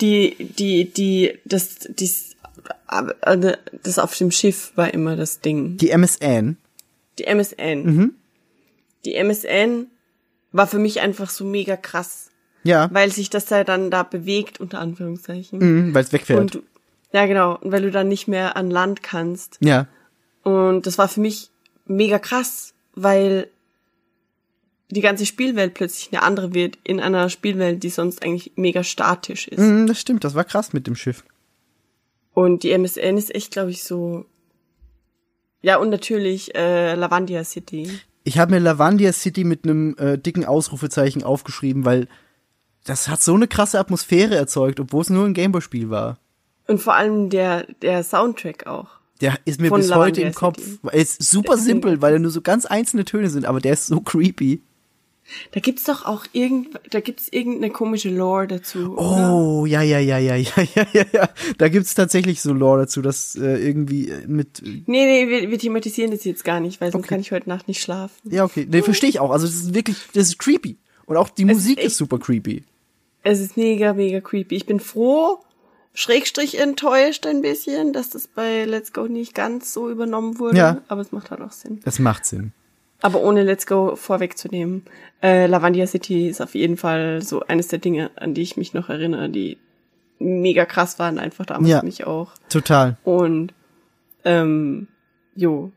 die, die, die, das, äh, das auf dem Schiff war immer das Ding. die MSN. Die MSN. Mhm. Die MSN war für mich einfach so mega krass, Ja, weil sich das da dann da bewegt, unter Anführungszeichen. mhm, weil es wegfährt. Und ja, genau. Und weil du dann nicht mehr an Land kannst. ja, Und das war für mich mega krass, weil die ganze Spielwelt plötzlich eine andere wird in einer Spielwelt, die sonst eigentlich mega statisch ist. mhm, das stimmt, das war krass mit dem Schiff. Und die MSN ist echt, glaube ich, so. Ja, und natürlich äh, Lavandia City. Ich habe mir Lavandia City mit einem äh, dicken Ausrufezeichen aufgeschrieben, weil das hat so eine krasse Atmosphäre erzeugt, obwohl es nur ein Gameboy-Spiel war. Und vor allem der, der Soundtrack auch. Der ist mir Von bis Lavandia heute im City. Kopf. Er ist super simpel, weil er nur so ganz einzelne Töne sind, aber der ist so creepy. Da gibt's doch auch irgend, da gibt's irgendeine komische Lore dazu. Oh, oder? ja, ja, ja, ja, ja, ja, ja, ja. Da gibt's tatsächlich so Lore dazu, dass äh, irgendwie äh, mit. Äh nee, nee, wir, wir thematisieren das jetzt gar nicht, weil sonst okay. kann ich heute Nacht nicht schlafen. Ja, okay. Nee, verstehe ich auch. Also das ist wirklich, das ist creepy. Und auch die es Musik ist, ist super creepy. Es ist mega, mega creepy. Ich bin froh, Schrägstrich enttäuscht ein bisschen, dass das bei Let's Go nicht ganz so übernommen wurde. Ja. Aber es macht halt auch Sinn. Es macht Sinn. Aber ohne Let's Go vorwegzunehmen, äh, Lavandia City ist auf jeden Fall so eines der Dinge, an die ich mich noch erinnere, die mega krass waren, einfach damals Ja. mich auch. Total. Und ähm, jo,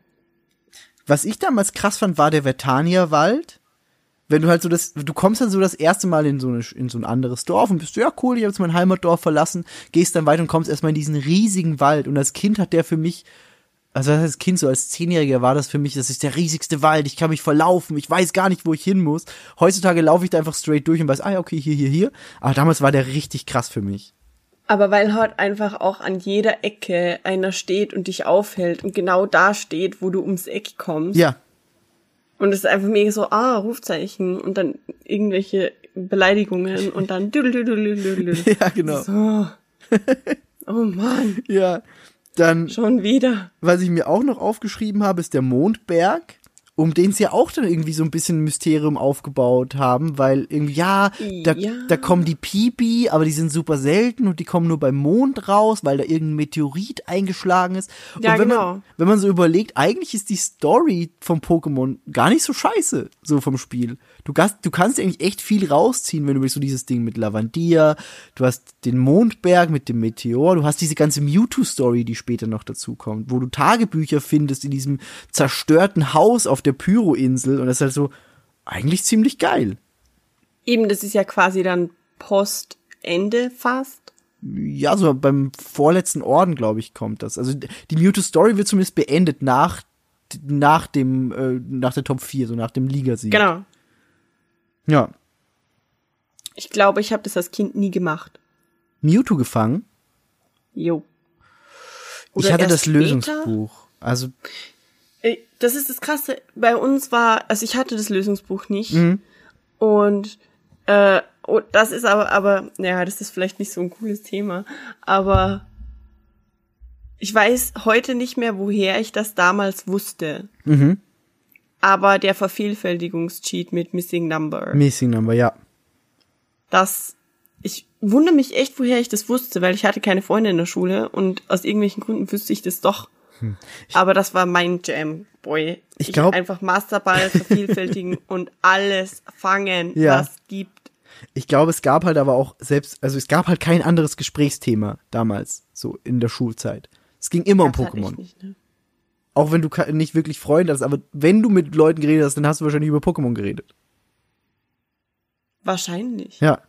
Was ich damals krass fand, war der Vertania-Wald. Wenn du halt so das, du kommst dann so das erste Mal in so, eine, in so ein anderes Dorf und bist so, ja cool, ich habe jetzt mein Heimatdorf verlassen, gehst dann weiter und kommst erstmal in diesen riesigen Wald. Und als Kind hat der für mich, also als Kind, so als Zehnjähriger war das für mich, das ist der riesigste Wald, ich kann mich verlaufen, ich weiß gar nicht, wo ich hin muss. Heutzutage laufe ich da einfach straight durch und weiß, ah ja, okay, hier, hier, hier. Aber damals war der richtig krass für mich. Aber weil halt einfach auch an jeder Ecke einer steht und dich aufhält und genau da steht, wo du ums Eck kommst. Ja, Und es ist einfach mega so, ah, Rufzeichen und dann irgendwelche Beleidigungen und dann ja, genau. So. Oh Mann, Ja. Dann schon wieder. was ich mir auch noch aufgeschrieben habe, ist der Mondberg, um den sie ja auch dann irgendwie so ein bisschen Mysterium aufgebaut haben, weil irgendwie, ja, da, Ja. da kommen die Pipi, aber die sind super selten und die kommen nur beim Mond raus, weil da irgendein Meteorit eingeschlagen ist. Ja, und wenn genau. Man, wenn man so überlegt, eigentlich ist die Story vom Pokémon gar nicht so scheiße, so vom Spiel. Du, kannst- du kannst eigentlich echt viel rausziehen, wenn du so dieses Ding mit Lavandia, du hast den Mondberg mit dem Meteor, du hast diese ganze Mewtwo-Story, die später noch dazu kommt, wo du Tagebücher findest in diesem zerstörten Haus auf der Pyro-Insel und das ist halt so eigentlich ziemlich geil. Eben, das ist ja quasi dann Postende fast. Ja, so beim vorletzten Orden, glaube ich, kommt das. Also die Mewtwo-Story wird zumindest beendet nach, nach dem, äh, nach der Top 4, so nach dem Ligasieg. Genau. Ja. Ich glaube, ich habe das als Kind nie gemacht. Mewtwo gefangen. Jo. ich Oder hatte erst das später? Lösungsbuch. Also, Das ist das Krasse. Bei uns war, also ich hatte das Lösungsbuch nicht. Mhm. Und äh, oh, das ist aber, aber, naja, das ist vielleicht nicht so ein cooles Thema. Aber ich weiß heute nicht mehr, woher ich das damals wusste. mhm. Aber der Vervielfältigungscheat mit Missing Number. Missing Number, ja. das, ich wundere mich echt, woher ich das wusste, weil ich hatte keine Freunde in der Schule und aus irgendwelchen Gründen wüsste ich das doch. Aber das war mein Jam, boy. Ich glaub- einfach Masterball vervielfältigen und alles fangen, Ja. was gibt. Ich glaube, es gab halt aber auch selbst, also es gab halt kein anderes Gesprächsthema damals, so in der Schulzeit. Es ging immer um Das ich Pokémon. nicht, ne? Auch wenn du nicht wirklich Freunde hast, aber wenn du mit Leuten geredet hast, dann hast du wahrscheinlich über Pokémon geredet. Wahrscheinlich. Ja.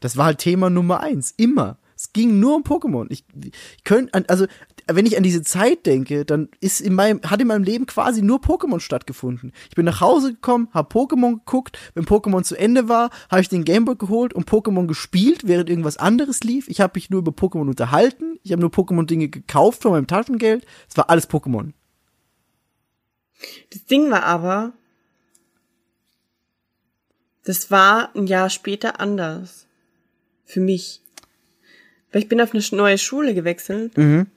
Das war halt Thema Nummer eins. Immer. Es ging nur um Pokémon. Ich, ich könnte, also, wenn ich an diese Zeit denke, dann ist in meinem, hat in meinem Leben quasi nur Pokémon stattgefunden. Ich bin nach Hause gekommen, habe Pokémon geguckt. Wenn Pokémon zu Ende war, habe ich den Gameboy geholt und Pokémon gespielt, während irgendwas anderes lief. Ich habe mich nur über Pokémon unterhalten. Ich habe nur Pokémon-Dinge gekauft von meinem Taschengeld. Es war alles Pokémon. Das Ding war aber, das war ein Jahr später anders. Für mich. Weil ich bin auf eine neue Schule gewechselt. Mhm.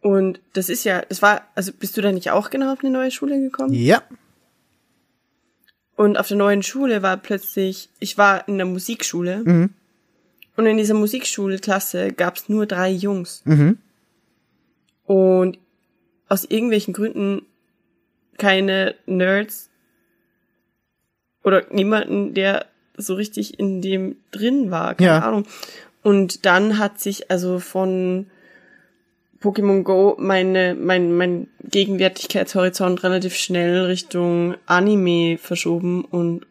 Und das ist ja, das war, also bist du da nicht auch genau auf eine neue Schule gekommen? Ja. Und auf der neuen Schule war plötzlich, ich war in der Musikschule. Mhm. Und in dieser Musikschulklasse gab es nur drei Jungs. Mhm. Und aus irgendwelchen Gründen keine Nerds oder niemanden, der so richtig in dem drin war, keine Ja. Ahnung. Und dann hat sich also von Pokémon Go meine, mein, mein Gegenwärtigkeitshorizont relativ schnell Richtung Anime verschoben und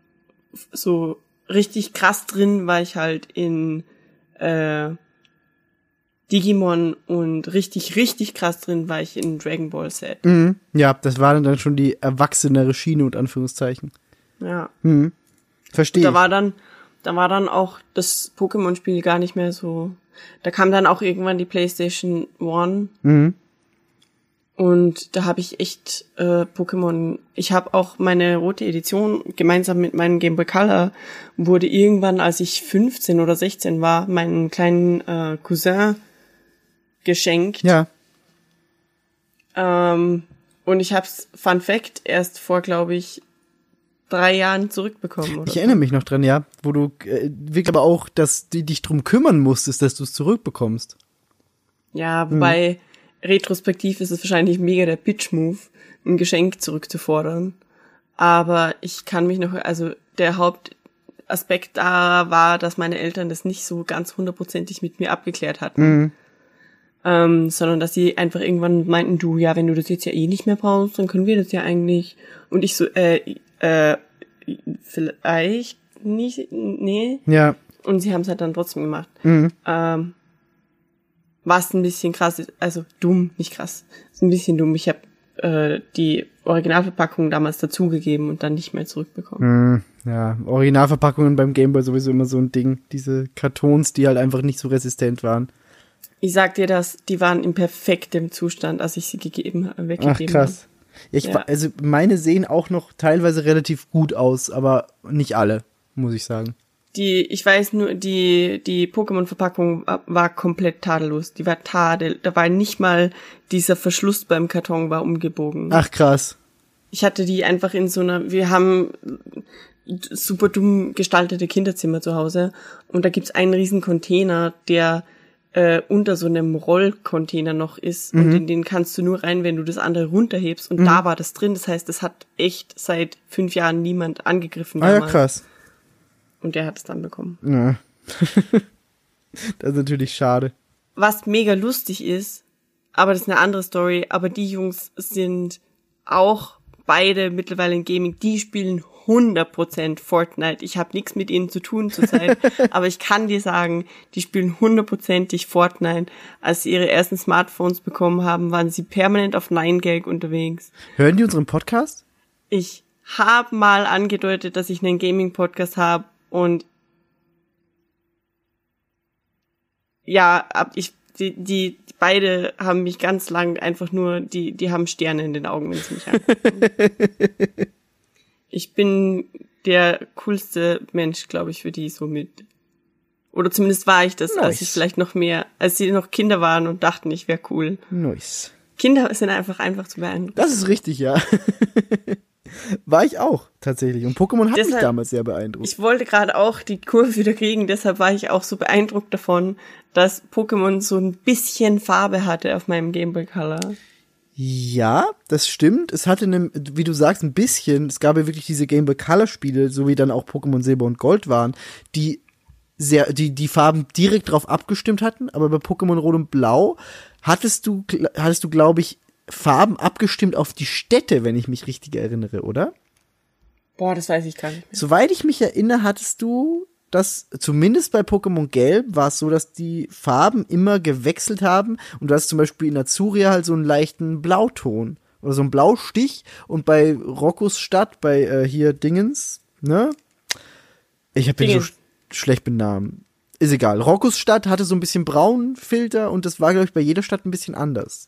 so richtig krass drin war ich halt in äh, Digimon und richtig, richtig krass drin war ich in Dragon Ball Z. Mhm. Ja, das war dann, schon die erwachsenere Schiene und Anführungszeichen. Ja. Mhm. Verstehe. Da war dann, da war dann auch das Pokémon-Spiel gar nicht mehr so. Da kam dann auch irgendwann die PlayStation One Mhm. Und da habe ich echt äh, Pokémon. Ich habe auch meine rote Edition gemeinsam mit meinem Game Boy Color wurde irgendwann, als ich 15 oder 16 war, meinen kleinen äh, Cousin geschenkt. Ja. Ähm, und ich hab's, Fun Fact, erst vor, glaube ich, drei Jahren zurückbekommen. Ich erinnere mich noch dran, ja, wo du äh, wirklich aber auch, dass du dich drum kümmern musstest, dass du es zurückbekommst. Ja, wobei retrospektiv ist es wahrscheinlich mega der Pitch-Move, ein Geschenk zurückzufordern. Aber ich kann mich noch, also der Hauptaspekt da war, dass meine Eltern das nicht so ganz hundertprozentig mit mir abgeklärt hatten. Ähm, sondern dass sie einfach irgendwann meinten, du, ja, wenn du das jetzt ja eh nicht mehr brauchst, dann können wir das ja eigentlich. Und ich so, äh, äh, vielleicht nicht, nee. Ja. Und sie haben es halt dann trotzdem gemacht. Mhm. Ähm, was ein bisschen krass ist, also dumm, nicht krass, ist ein bisschen dumm. Ich habe äh, die Originalverpackung damals dazugegeben und dann nicht mehr zurückbekommen. Mhm. Ja, Originalverpackungen beim Gameboy sowieso immer so ein Ding. Diese Kartons, die halt einfach nicht so resistent waren. Ich sag dir das, die waren in perfektem Zustand, als ich sie gegeben, Ach, weggegeben krass. Ich, Ja. Also meine sehen auch noch teilweise relativ gut aus, aber nicht alle, muss ich sagen. Die, ich weiß nur, die, die Pokémon-Verpackung war, war komplett tadellos. Die war tadel. Da war nicht mal dieser Verschluss beim Karton war umgebogen. Ach krass. Ich hatte die einfach in so einer, wir haben super dumm gestaltete Kinderzimmer zu Hause und da gibt's einen riesen Container, der äh, unter so einem Rollcontainer noch ist Mhm. und in den kannst du nur rein, wenn du das andere runterhebst und da war das drin. Das heißt, das hat echt seit fünf Jahren niemand angegriffen. Ah ja, krass. Und der hat es dann bekommen. Ja. das ist natürlich schade. was mega lustig ist, aber das ist eine andere Story, aber die Jungs sind auch beide mittlerweile in Gaming, die spielen 100% Fortnite. Ich habe nichts mit ihnen zu tun zurzeit, aber ich kann dir sagen, die spielen hundertprozentig Fortnite. Als sie ihre ersten Smartphones bekommen haben, waren sie permanent auf 9gag unterwegs. Hören die unseren Podcast? Ich habe mal angedeutet, dass ich einen Gaming-Podcast habe und ja, ich die, die beide haben mich ganz lang einfach nur die die haben Sterne in den Augen, wenn sie mich angucken. ich bin der coolste Mensch, glaube ich, für die so mit oder zumindest war ich das, als Nice. ich vielleicht noch mehr, als sie noch Kinder waren und dachten, ich wäre cool. Nice. Kinder sind einfach einfach zu beeindrucken. Das ist richtig, ja. War ich auch, tatsächlich. Und Pokémon hat mich Deshalb- damals sehr beeindruckt. Ich wollte gerade auch die Kurve wieder kriegen, deshalb war ich auch so beeindruckt davon, dass Pokémon so ein bisschen Farbe hatte auf meinem Game Boy Color. Ja, das stimmt. Es hatte, ne, wie du sagst, ein bisschen. Es gab ja wirklich diese Game Boy Color Spiele, so wie dann auch Pokémon Silber und Gold waren, die sehr, die, die Farben direkt drauf abgestimmt hatten. Aber bei Pokémon Rot und Blau hattest du, hattest du, glaube ich, Farben abgestimmt auf die Städte, wenn ich mich richtig erinnere, oder? Boah, das weiß ich gar nicht mehr. Soweit ich mich erinnere, hattest du das, zumindest bei Pokémon Gelb war es so, dass die Farben immer gewechselt haben und du hast zum Beispiel in Azuria halt so einen leichten Blauton oder so einen Blaustich und bei Roccos Stadt, bei äh, hier Dingens, ne? Ich habe ihn so sch schlecht benamen. Ist egal. Roccos Stadt hatte so ein bisschen braunen Filter und das war, glaube ich, bei jeder Stadt ein bisschen anders.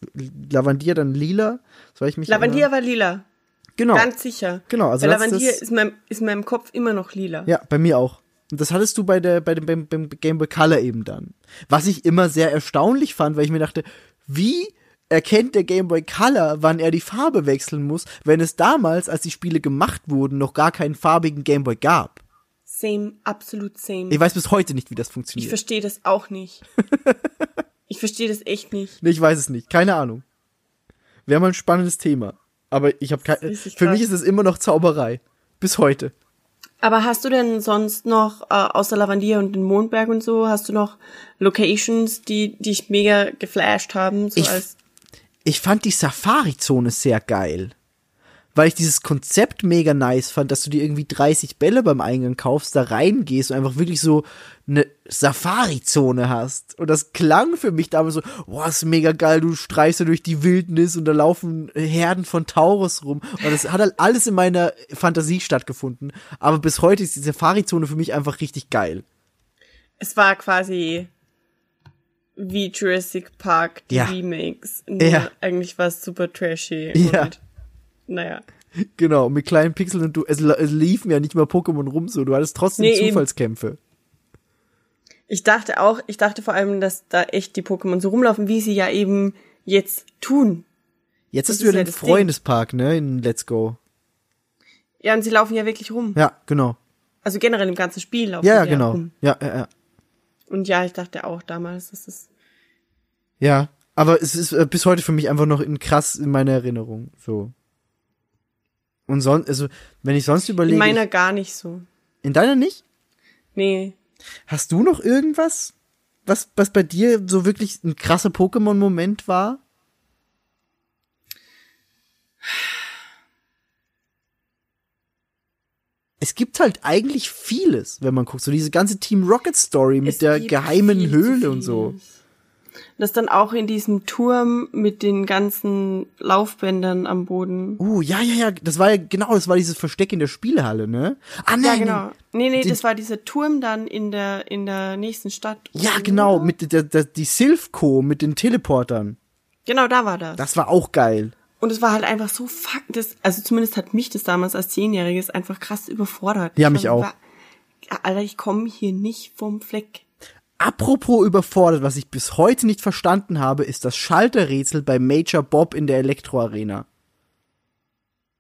Lavandia dann lila, soweit ich mich Lavandia erinnere. war lila, Genau. ganz sicher. Genau, also Weil das- ist, in meinem, ist in meinem Kopf immer noch lila. Ja, bei mir auch. Und das hattest du bei der, bei dem, beim, beim Game Boy Color eben dann. Was ich immer sehr erstaunlich fand, weil ich mir dachte, wie erkennt der Game Boy Color, wann er die Farbe wechseln muss, wenn es damals, als die Spiele gemacht wurden, noch gar keinen farbigen Game Boy gab? Same, absolut same. Ich weiß bis heute nicht, wie das Ich funktioniert. verstehe das auch nicht. ich verstehe das echt nicht. Nee, ich weiß es nicht. Keine Ahnung. Wäre mal ein spannendes Thema. Aber ich habe keine. Für mich ist es immer noch Zauberei. Bis heute. Aber hast du denn sonst noch, äh, außer Lavandia und den Mondberg und so, hast du noch Locations, die die dich mega geflasht haben? So Ich- als ich fand die Safari-Zone sehr geil. Weil ich dieses Konzept mega nice fand, dass du dir irgendwie 30 Bälle beim Eingang kaufst, da reingehst und einfach wirklich so eine Safari-Zone hast. Und das klang für mich damals so, boah, ist mega geil, du streichst da durch die Wildnis und da laufen Herden von Taurus rum. Und das hat halt alles in meiner Fantasie stattgefunden. Aber bis heute ist die Safari-Zone für mich einfach richtig geil. es war quasi wie Jurassic Park, die Ja. Remakes. Nur Ja. eigentlich war es super trashy. Ja. Und, naja. Genau, mit kleinen Pixeln und du, es, es liefen ja nicht mal Pokémon rum so, du hattest trotzdem Nee, eben. Zufallskämpfe. Ich dachte auch, ich dachte vor allem, dass da echt die Pokémon so rumlaufen, wie sie ja eben jetzt tun. Jetzt Das hast du ja ist ja den das Ding. Freundespark, ne, in Let's Go. Ja, und sie laufen ja wirklich rum. Ja, genau. Also generell im ganzen Spiel laufen Ja, ja genau. rum. Ja, ja, ja. Und ja, ich dachte auch damals, dass es Ja, aber es ist äh, bis heute für mich einfach noch in krass in meiner Erinnerung, so. Und sonst, also, wenn ich sonst überlege. in meiner gar nicht so. in deiner nicht? Nee. Hast du noch irgendwas, was, was bei dir so wirklich ein krasser Pokémon-Moment war? Es gibt halt eigentlich vieles, wenn man guckt. So diese ganze Team Rocket Story mit Es der geheimen Höhle und so. Das dann auch in diesem Turm mit den ganzen Laufbändern am Boden. Uh, ja, ja, ja, das war ja, genau, das war dieses Versteck in der Spielehalle, ne? Ah, nein, Ja, genau. Nee, nee, Den- das war dieser Turm dann in der, in der nächsten Stadt. Ja, genau, mit der, der, die Silphco mit den Teleportern. Genau, da war das. Das war auch geil. Und es war halt einfach so fuck, das, also zumindest hat mich das damals als Zehnjähriges einfach krass überfordert. Ja, Ich mich auch. war- Alter, ich komme hier nicht vom Fleck. Apropos überfordert, was ich bis heute nicht verstanden habe, ist das Schalterrätsel bei Major Bob in der Elektroarena.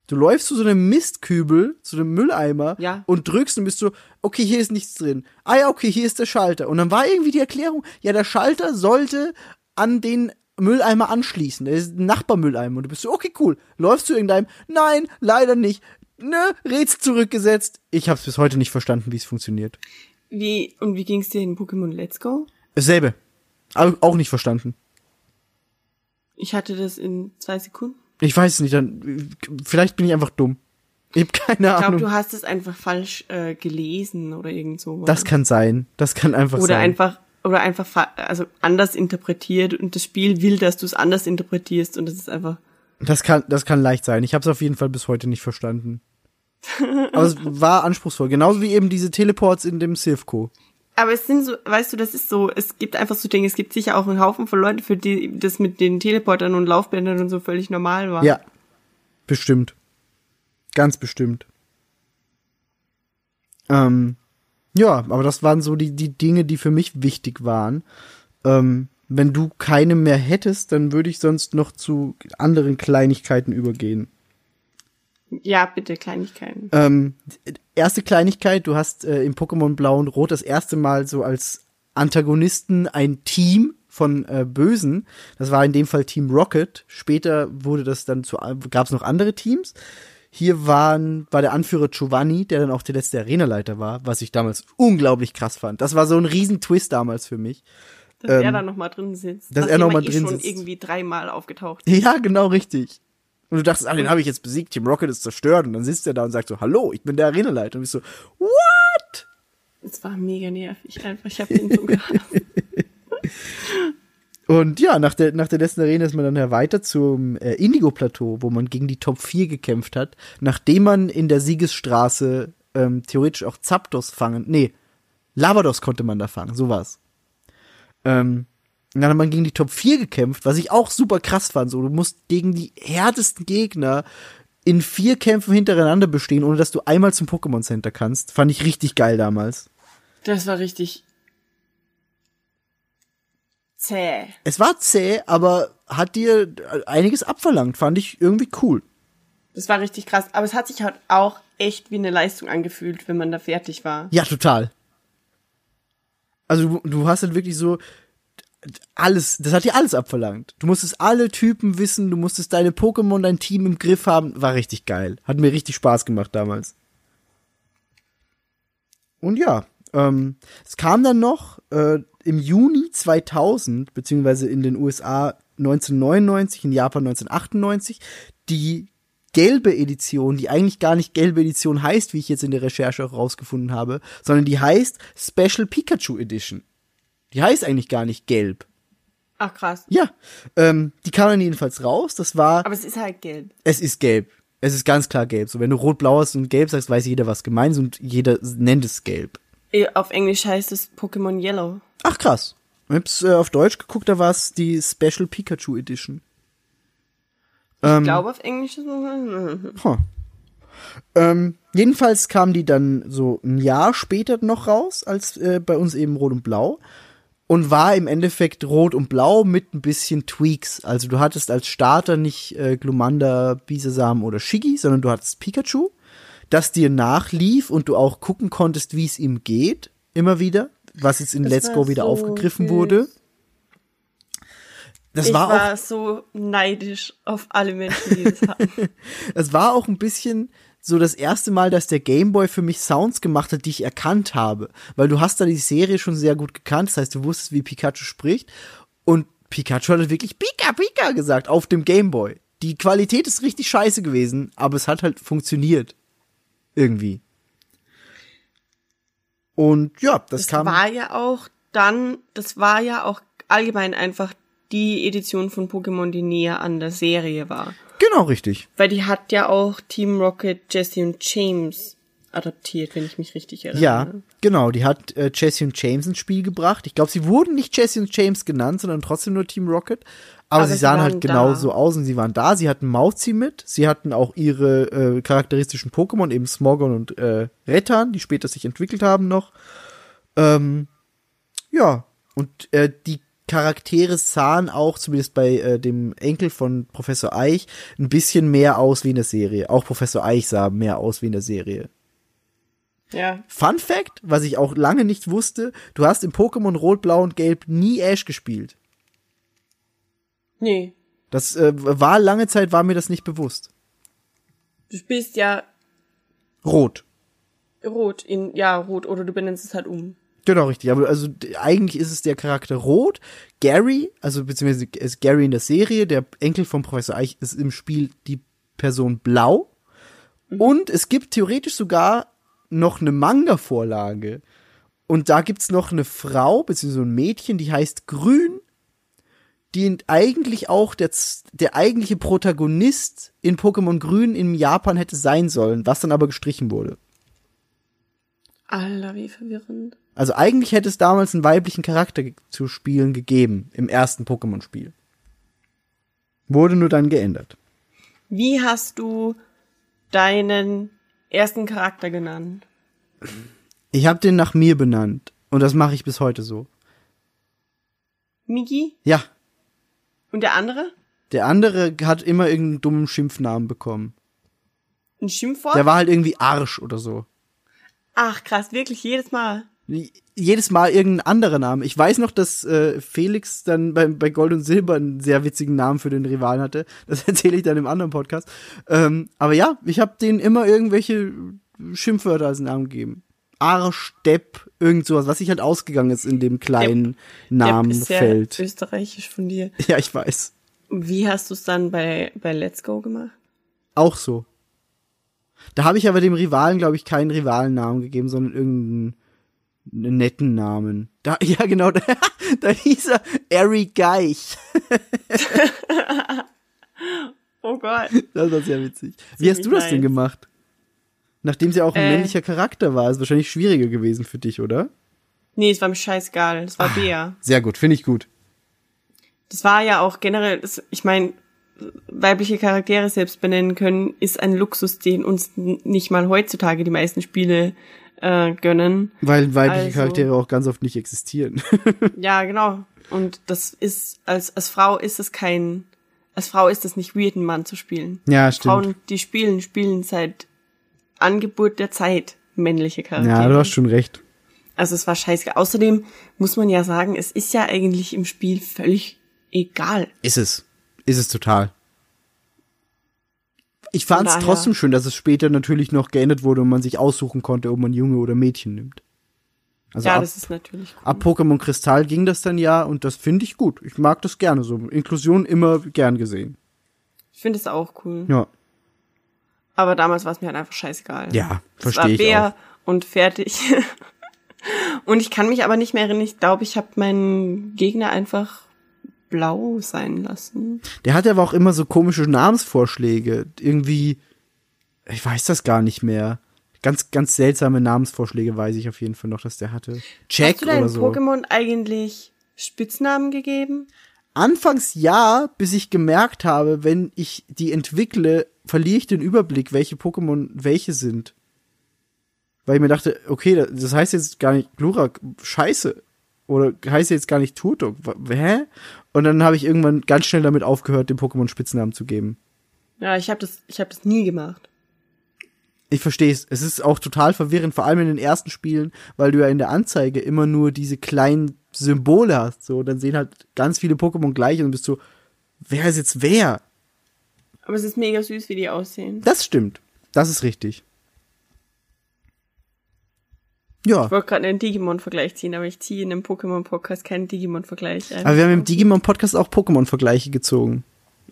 Du läufst zu so einem Mistkübel, zu einem Mülleimer Ja. und drückst und bist so, okay, hier ist nichts drin. Ah ja, okay, hier ist der Schalter. Und dann war irgendwie die Erklärung, ja, der Schalter sollte an den Mülleimer anschließen. Der ist ein Nachbarmülleimer. Und du bist so, okay, cool. Läufst zu irgendeinem? Nein, leider nicht. Ne, Rätsel zurückgesetzt. Ich hab's bis heute nicht verstanden, wie es funktioniert. Wie, und wie ging's dir in Pokémon Let's Go? Dasselbe. Aber auch nicht verstanden. Ich hatte das in zwei Sekunden. Ich weiß es nicht, dann vielleicht bin ich einfach dumm. Ich habe keine Ich glaube, Ahnung. du hast es einfach falsch äh, gelesen oder irgend so. das kann sein. Das kann einfach oder sein. einfach oder einfach fa- also anders interpretiert und das Spiel will, dass du es anders interpretierst und das ist einfach Das kann, das kann leicht sein. Ich habe es auf jeden Fall bis heute nicht verstanden. Aber es war anspruchsvoll. Genauso wie eben diese Teleports in dem Silphco. Aber es sind so, weißt du, das ist so, es gibt einfach so Dinge, es gibt sicher auch einen Haufen von Leuten, für die das mit den Teleportern und Laufbändern und so völlig normal war. Ja. Bestimmt. Ganz bestimmt. Ähm, ja, aber das waren so die, die Dinge, die für mich wichtig waren. Ähm, wenn du keine mehr hättest, dann würde ich sonst noch zu anderen Kleinigkeiten übergehen. Ja, bitte, Kleinigkeiten. Ähm, erste Kleinigkeit, du hast äh, im Pokémon Blau und Rot das erste Mal so als Antagonisten ein Team von äh, Bösen. Das war in dem Fall Team Rocket. Später wurde das dann zu, gab es noch andere Teams. Hier waren, war der Anführer Giovanni, der dann auch der letzte Arenaleiter war, was ich damals unglaublich krass fand. Das war so ein riesen Twist damals für mich. Dass er da noch mal drin sitzt. ähm, dass er noch nachdem mal eh drin schon sitzt. irgendwie dreimal aufgetaucht ist. Ja, genau richtig. Und du dachtest, ah, den habe ich jetzt besiegt, Team Rocket ist zerstört. Und dann sitzt er da und sagt so, hallo, ich bin der Arenaleiter. Und ich so, what? Es war mega nervig einfach. Ich habe den so gehasst. Und ja, nach der, nach der letzten Arena ist man dann ja weiter zum äh, Indigo-Plateau, wo man gegen die Top 4 gekämpft hat, nachdem man in der Siegesstraße ähm, theoretisch auch Zapdos fangen, nee, Lavados konnte man da fangen, so war's. Ähm, und dann hat man gegen die Top 4 gekämpft, was ich auch super krass fand. So, du musst gegen die härtesten Gegner in vier Kämpfen hintereinander bestehen, ohne dass du einmal zum Pokémon Center kannst. Fand ich richtig geil damals. Das war richtig zäh. Es war zäh, aber hat dir einiges abverlangt. Fand ich irgendwie cool. Das war richtig krass. Aber es hat sich halt auch echt wie eine Leistung angefühlt, wenn man da fertig war. Ja, total. Also du, du hast halt wirklich so alles, das hat dir alles abverlangt. Du musstest alle Typen wissen, du musstest deine Pokémon, dein Team im Griff haben. War richtig geil. Hat mir richtig Spaß gemacht damals. Und ja, ähm, es kam dann noch äh, im Juni 2000, beziehungsweise in den USA 1999, in Japan 1998, die gelbe Edition, die eigentlich gar nicht gelbe Edition heißt, wie ich jetzt in der Recherche auch rausgefunden habe, sondern die heißt Special Pikachu Edition. Die heißt eigentlich gar nicht gelb. Ach krass. Ja, ähm, die kam dann jedenfalls raus. Das war, Aber es ist halt gelb. es ist gelb. Es ist ganz klar gelb. So, wenn du rot-blau hast und gelb sagst, weiß jeder, was gemeint ist und jeder nennt es gelb. Eh, Auf Englisch heißt es Pokémon Yellow. Ach krass. Ich hab's äh, auf Deutsch geguckt, da war es die Special Pikachu Edition. Ähm, Ich glaube, auf Englisch ist es. Huh. Ähm, jedenfalls kam die dann so ein Jahr später noch raus, als äh, bei uns eben Rot und Blau. Und war im Endeffekt Rot und Blau mit ein bisschen Tweaks. Also du hattest als Starter nicht äh, Glumanda, Bisasam oder Shiggy, sondern du hattest Pikachu, das dir nachlief und du auch gucken konntest, wie es ihm geht, immer wieder, was jetzt in Das Let's Go wieder so aufgegriffen süß. wurde. Das ich war war so neidisch auf alle Menschen, die das hatten. Es war auch ein bisschen so das erste Mal, dass der Gameboy für mich Sounds gemacht hat, die ich erkannt habe. Weil du hast da die Serie schon sehr gut gekannt. Das heißt, du wusstest, wie Pikachu spricht. Und Pikachu hat halt wirklich Pika Pika gesagt auf dem Gameboy. Die Qualität ist richtig scheiße gewesen, aber es hat halt funktioniert. Irgendwie. Und ja, das, Das kam. war ja auch dann, das war ja auch allgemein einfach die Edition von Pokémon, die näher an der Serie war. Genau richtig. Weil die hat ja auch Team Rocket, Jesse und James adaptiert, wenn ich mich richtig erinnere. Ja, genau. Die hat äh, Jesse und James ins Spiel gebracht. Ich glaube, sie wurden nicht Jesse und James genannt, sondern trotzdem nur Team Rocket. Aber, Aber sie sahen halt genau da. so aus und sie waren da. Sie hatten Mauzi mit. Sie hatten auch ihre äh, charakteristischen Pokémon, eben Smogon und äh, Rettan, die später sich entwickelt haben noch. Ähm, ja, und äh, die Charaktere sahen auch, zumindest bei äh, dem Enkel von Professor Eich, ein bisschen mehr aus wie in der Serie. Auch Professor Eich sah mehr aus wie in der Serie. Ja. Fun Fact, was ich auch lange nicht wusste, du hast im Pokémon Rot, Blau und Gelb nie Ash gespielt. Nee. Das äh, war lange Zeit, war mir das nicht bewusst. Du spielst ja Rot. rot in, ja, rot, oder du benennst es halt um. Genau, richtig. Aber also eigentlich ist es der Charakter Rot. Gary, also beziehungsweise ist Gary in der Serie, der Enkel von Professor Eich, ist im Spiel die Person Blau. Und es gibt theoretisch sogar noch eine Manga-Vorlage. Und da gibt's noch eine Frau, beziehungsweise ein Mädchen, die heißt Grün, die eigentlich auch der, der eigentliche Protagonist in Pokémon Grün in Japan hätte sein sollen, was dann aber gestrichen wurde. Alter, wie verwirrend. Also eigentlich hätte es damals einen weiblichen Charakter zu spielen gegeben im ersten Pokémon-Spiel. Wurde nur dann geändert. Wie hast du deinen ersten Charakter genannt? Ich habe den nach mir benannt und das mache ich bis heute so. Migi? Ja, Und der andere? der andere hat immer irgendeinen dummen Schimpfnamen bekommen. Ein Schimpfwort? Der war halt irgendwie Arsch oder so. Ach krass, wirklich jedes Mal. Jedes Mal irgendein anderer Name. Ich weiß noch, dass äh, Felix dann bei, bei Gold und Silber einen sehr witzigen Namen für den Rivalen hatte. Das erzähle ich dann im anderen Podcast. Ähm, aber ja, ich habe denen immer irgendwelche Schimpfwörter als Namen gegeben. Arsch, Depp, irgend sowas, was sich halt ausgegangen ist in dem kleinen Der ist sehr Namenfeld. österreichisch von dir. Ja, ich weiß. Wie hast du es dann bei, bei Let's Go gemacht? Auch so. Da habe ich aber dem Rivalen, glaube ich, keinen Rivalennamen gegeben, sondern irgendeinen einen netten Namen. Da, ja, genau, da, da hieß er Ari Geich. Oh Gott. Das war sehr witzig. Wie hast du das denn gemacht? Nachdem sie auch ein Äh. männlicher Charakter war, ist wahrscheinlich schwieriger gewesen für dich, oder? Nee, es war mir scheißegal. Es war Ah. Bea. Sehr gut, finde ich gut. Das war ja auch generell, das, ich meine, weibliche Charaktere selbst benennen können, ist ein Luxus, den uns nicht mal heutzutage die meisten Spiele äh, gönnen. Weil weibliche Also- Charaktere auch ganz oft nicht existieren. Ja, genau. Und das ist, als, als Frau ist es kein, als Frau ist es nicht weird, einen Mann zu spielen. ja, stimmt. Frauen, die spielen, spielen seit Angeburt der Zeit männliche Charaktere. Ja, du hast schon recht. Also es war scheiße. Außerdem muss man ja sagen, es ist ja eigentlich im Spiel völlig egal. Ist es. Ist es total. Ich fand es trotzdem schön, dass es später natürlich noch geändert wurde und man sich aussuchen konnte, ob man Junge oder Mädchen nimmt. Also ja, ab, das ist natürlich cool. ab Pokémon Kristall ging das dann ja und das finde ich gut. Ich mag das gerne so. Inklusion immer gern gesehen. Ich finde es auch cool. Ja. Aber damals war es mir halt einfach scheißegal. Ja, Es war verstehe ich Bär auch. und fertig. und ich kann mich aber nicht mehr erinnern. Ich glaube, ich habe meinen Gegner einfach blau sein lassen. Der hatte aber auch immer so komische Namensvorschläge. Irgendwie, ich weiß das gar nicht mehr. Ganz, ganz seltsame Namensvorschläge weiß ich auf jeden Fall noch, dass der hatte. Jack Hast du deinen oder so. Pokémon eigentlich Spitznamen gegeben? Anfangs ja, bis ich gemerkt habe, wenn ich die entwickle, verliere ich den Überblick, welche Pokémon welche sind. Weil ich mir dachte, okay, das heißt jetzt gar nicht Glurak, scheiße. Oder heißt jetzt gar nicht Turtok. Hä? Und dann habe ich irgendwann ganz schnell damit aufgehört, dem Pokémon Spitznamen zu geben. Ja, ich habe das, ich habe das nie gemacht. Ich verstehe es. Es ist auch total verwirrend, vor allem in den ersten Spielen, weil du ja in der Anzeige immer nur diese kleinen Symbole hast. So, dann sehen halt ganz viele Pokémon gleich und bist du, wer ist jetzt wer? Aber es ist mega süß, wie die aussehen. Das stimmt. Das ist richtig. Ja. Ich wollte gerade einen Digimon-Vergleich ziehen, aber ich ziehe in einem Pokémon-Podcast keinen Digimon-Vergleich ein. Aber wir haben im Digimon-Podcast auch Pokémon-Vergleiche gezogen.